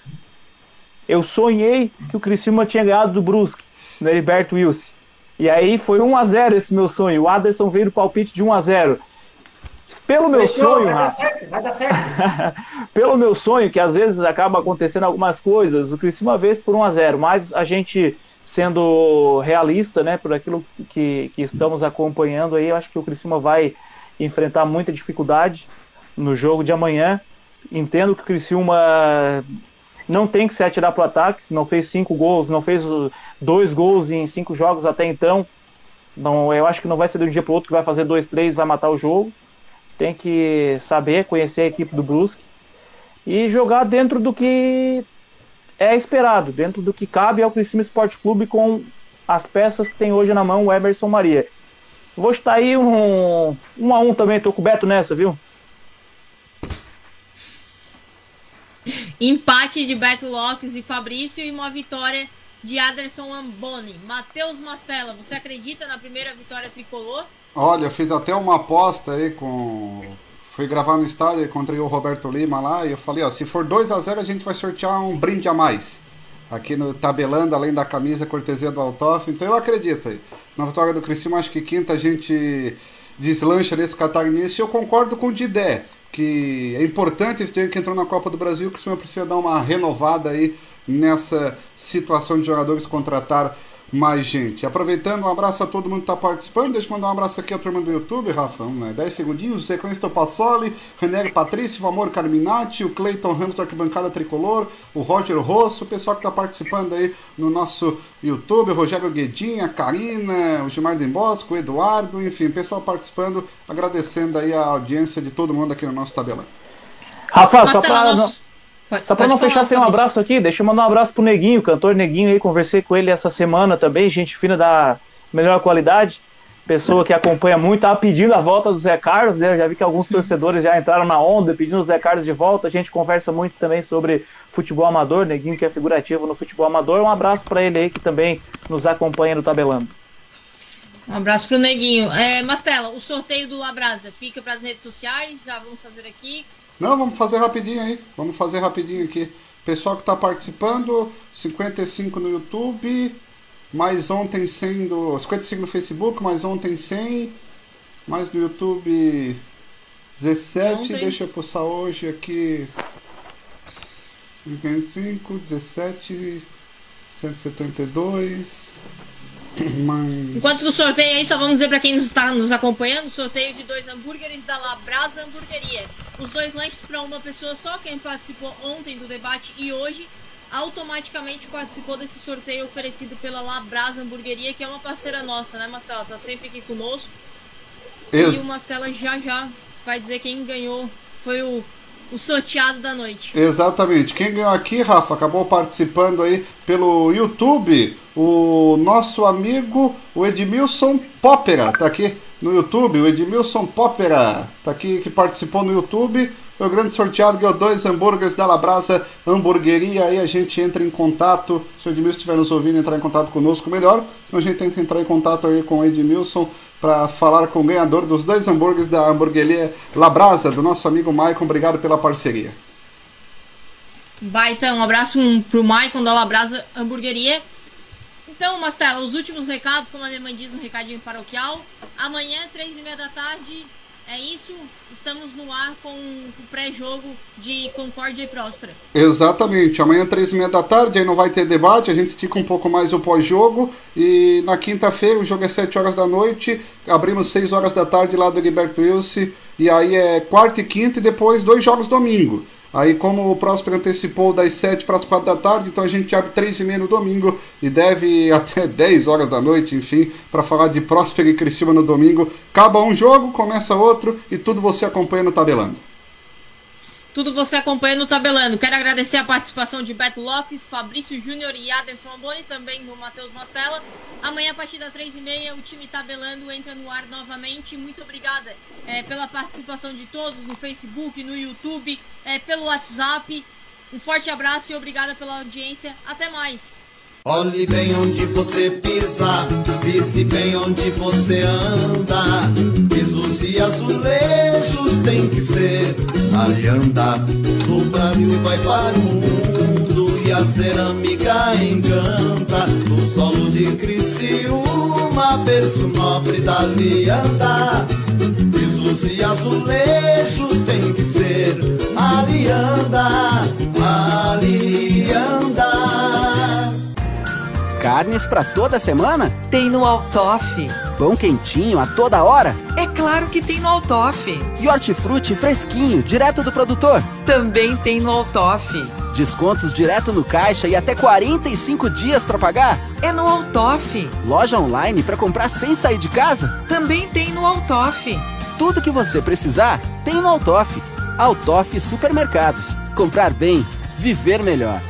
[SPEAKER 5] eu sonhei que o Criciúma tinha ganhado do Brusque, no Heriberto Wilson. E aí foi 1 a 0 esse meu sonho. O Aderson veio do palpite de 1 a 0 Pelo meu
[SPEAKER 3] Fechou,
[SPEAKER 5] sonho,
[SPEAKER 3] vai dar
[SPEAKER 5] Rafa,
[SPEAKER 3] certo, vai dar certo.
[SPEAKER 5] pelo meu sonho, que às vezes acaba acontecendo algumas coisas, o Criciúma vez por 1 a 0 mas a gente sendo realista, né, por aquilo que, que estamos acompanhando aí, eu acho que o Criciúma vai enfrentar muita dificuldade no jogo de amanhã. Entendo que o Criciúma não tem que se atirar para o ataque, não fez cinco gols, não fez dois gols em cinco jogos até então. Não, eu acho que não vai ser de um dia para outro que vai fazer dois, três, vai matar o jogo. Tem que saber conhecer a equipe do Brusque e jogar dentro do que é esperado, dentro do que cabe ao Criciúma Esporte Clube com as peças que tem hoje na mão o Emerson Maria. Vou estar aí um, um a um também, tô com o Beto nessa, viu?
[SPEAKER 1] Empate de Beto Lopes e Fabrício e uma vitória de Aderson Amboni. Matheus Mastella, você acredita na primeira vitória tricolor?
[SPEAKER 2] Olha, eu fiz até uma aposta aí com. Fui gravar no estádio, encontrei o Roberto Lima lá e eu falei, ó, se for 2 a 0 a gente vai sortear um brinde a mais. Aqui no Tabelando, além da camisa cortesia do Altoff. Então eu acredito aí. Na vitória do Criciúma, acho que quinta a gente deslancha nesse catarinense. Eu concordo com o Didé, que é importante esse time que entrou na Copa do Brasil, que o Criciúma precisa dar uma renovada aí nessa situação de jogadores contratar mais gente. Aproveitando, um abraço a todo mundo que está participando. Deixa eu mandar um abraço aqui à turma do YouTube, Rafa. Né, 10 segundinhos. Sequência do Passoli, René Patrício, o Amor Carminati, o Cleiton Ramos da Arquibancada Tricolor, o Roger Rosso, o pessoal que está participando aí no nosso YouTube, o Rogério Guedinha, a Karina, o Gilmar Bosco, o Eduardo, enfim, o pessoal participando, agradecendo aí a audiência de todo mundo aqui no nosso tabelão.
[SPEAKER 5] Rafa, só não,
[SPEAKER 1] Pode-
[SPEAKER 5] só pra
[SPEAKER 1] pode
[SPEAKER 5] não fechar sem um abraço aqui, deixa eu mandar um abraço pro Neguinho, cantor Neguinho aí, conversei com ele essa semana também, gente fina da melhor qualidade, pessoa que acompanha muito, tava pedindo a volta do Zé Carlos, né? Eu já vi que alguns torcedores já entraram na onda pedindo o Zé Carlos de volta, a gente conversa muito também sobre futebol amador, Neguinho que é figurativo no futebol amador, um abraço pra ele aí que também nos acompanha no Tabelando.
[SPEAKER 1] Um abraço pro Neguinho. É, Mastella, o sorteio do Labrasa fica para as redes sociais, já vamos fazer aqui.
[SPEAKER 2] Não, vamos fazer rapidinho aí. Vamos fazer rapidinho aqui. Pessoal que está participando, 55 no YouTube, mais ontem 100 do... 55 no Facebook, mais ontem 100, mais no YouTube 17.
[SPEAKER 1] Ontem.
[SPEAKER 2] Deixa eu puxar hoje aqui. 25, 17, 172.
[SPEAKER 1] Enquanto do sorteio aí, só vamos dizer para quem está nos acompanhando, sorteio de dois hambúrgueres da Labrasa Hamburgueria. Os dois lanches para uma pessoa só, quem participou ontem do debate e hoje, automaticamente participou desse sorteio oferecido pela Labrasa Hamburgueria, que é uma parceira nossa, né, Mastela? Tá sempre aqui conosco.
[SPEAKER 2] Ex-
[SPEAKER 1] E o Mastela já já vai dizer quem ganhou. Foi o, o sorteado da noite.
[SPEAKER 2] Exatamente. Quem ganhou aqui, Rafa, acabou participando aí pelo YouTube, o nosso amigo, o Edmilson Popera, tá aqui no YouTube, o Edmilson Popera, tá aqui que participou no YouTube. Foi o grande sorteado, ganhou dois hambúrgueres da Labrasa Hamburgueria. Aí a gente entra em contato. Se o Edmilson estiver nos ouvindo, entrar em contato conosco melhor. Então a gente tenta entrar em contato aí com o Edmilson para falar com o ganhador dos dois hambúrgueres da hamburgueria Labrasa, do nosso amigo Maicon. Obrigado pela parceria.
[SPEAKER 1] Baita, um abraço pro Maicon da Labrasa Hamburgueria. Então, Mastela, os últimos recados, como a minha mãe diz, um recadinho paroquial. Amanhã, três e meia da tarde, é isso. Estamos no ar com o pré-jogo de Concórdia e Próspera.
[SPEAKER 2] Exatamente. Amanhã, três e meia da tarde, aí não vai ter debate, a gente estica um pouco mais o pós-jogo. E na quinta-feira, o jogo é 7 horas da noite, abrimos 6 horas da tarde lá do Gilberto Wilson. E aí é quarta e quinta e depois dois jogos domingo. Aí, como o Próspero antecipou das 7 para as 4 da tarde, então a gente abre 3 e meia no domingo e deve até 10 horas da noite, enfim, para falar de Próspero e Criciúma no domingo. Acaba um jogo, começa outro e tudo você acompanha no Tabelando.
[SPEAKER 1] Tudo você acompanha no Tabelando. Quero agradecer a participação de Beto Lopes, Fabrício Júnior e Aderson Amboni, também no Matheus Mastella. Amanhã, a partir das 3h30, o time Tabelando entra no ar novamente. Muito obrigada é, pela participação de todos no Facebook, no YouTube, é, pelo WhatsApp. Um forte abraço e obrigada pela audiência. Até mais.
[SPEAKER 6] Olhe bem onde você pisa, pise bem onde você anda. Pisos e azulejos tem que ser alianda. No Brasil vai para o mundo e a cerâmica encanta. No solo de Criciúma, berço nobre da lianda. Pisos e azulejos tem que ser alianda, alianda.
[SPEAKER 16] Carnes para toda semana?
[SPEAKER 8] Tem no Altoff.
[SPEAKER 16] Pão quentinho a toda hora?
[SPEAKER 8] É claro que tem no Altoff.
[SPEAKER 16] E hortifruti fresquinho, direto do produtor?
[SPEAKER 8] Também tem no Altoff.
[SPEAKER 16] Descontos direto no caixa e até 45 dias para pagar?
[SPEAKER 8] É no Altoff.
[SPEAKER 16] Loja online para comprar sem sair de casa?
[SPEAKER 8] Também tem no Altoff.
[SPEAKER 16] Tudo que você precisar tem no Altoff. Altoff Supermercados. Comprar bem, viver melhor.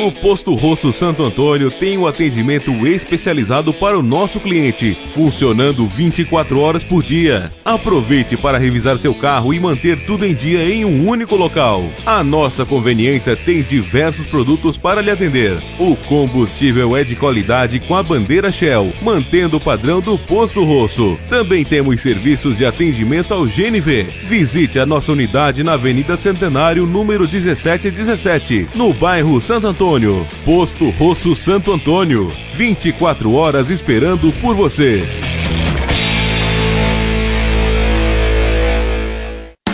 [SPEAKER 9] O Posto Rosso Santo Antônio tem o atendimento especializado para o nosso cliente, funcionando 24 horas por dia. Aproveite para revisar seu carro e manter tudo em dia em um único local. A nossa conveniência tem diversos produtos para lhe atender. O combustível é de qualidade com a bandeira Shell, mantendo o padrão do Posto Rosso. Também temos serviços de atendimento ao GNV. Visite a nossa unidade na Avenida Centenário, número 1717, no bairro Santo Antônio. Posto Rosso Santo Antônio. 24 horas esperando por você.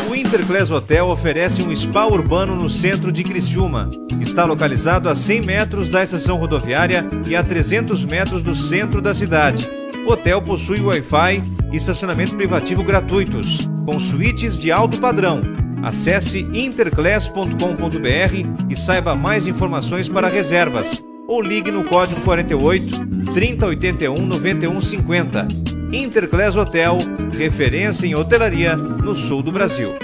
[SPEAKER 10] O Interclass Hotel oferece um spa urbano no centro de Criciúma. Está localizado a 100 metros da estação rodoviária e a 300 metros do centro da cidade. O hotel possui Wi-Fi e estacionamento privativo gratuitos, com suítes de alto padrão. Acesse interclass.com.br e saiba mais informações para reservas. Ou ligue no código 48 3081 9150. Interclass Hotel, referência em hotelaria no sul do Brasil.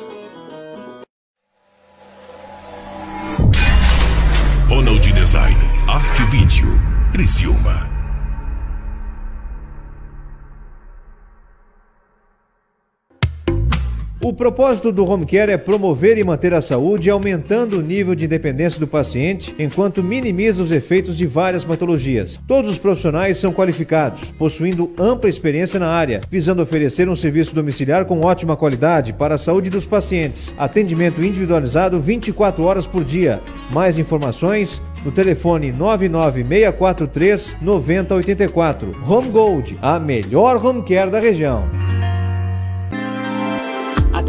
[SPEAKER 17] Vídeo, Criciúma.
[SPEAKER 10] O propósito do home care é promover e manter a saúde, aumentando o nível de independência do paciente, enquanto minimiza os efeitos de várias patologias. Todos os profissionais são qualificados, possuindo ampla experiência na área, visando oferecer um serviço domiciliar com ótima qualidade para a saúde dos pacientes. Atendimento individualizado 24 horas por dia. Mais informações no telefone 99643 9084. Home Gold, a melhor home care da região.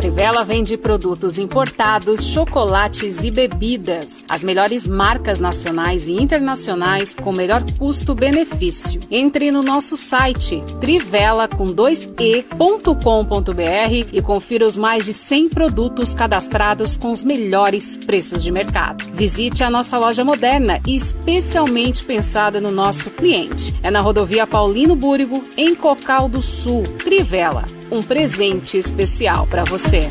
[SPEAKER 12] Trivela vende produtos importados, chocolates e bebidas. As melhores marcas nacionais e internacionais com melhor custo-benefício. Entre no nosso site trivela com 2e.com.br e confira os mais de 100 produtos cadastrados com os melhores preços de mercado. Visite a nossa loja moderna e especialmente pensada no nosso cliente. É na rodovia Paulino Búrigo, em Cocal do Sul. Trivela um presente especial para você.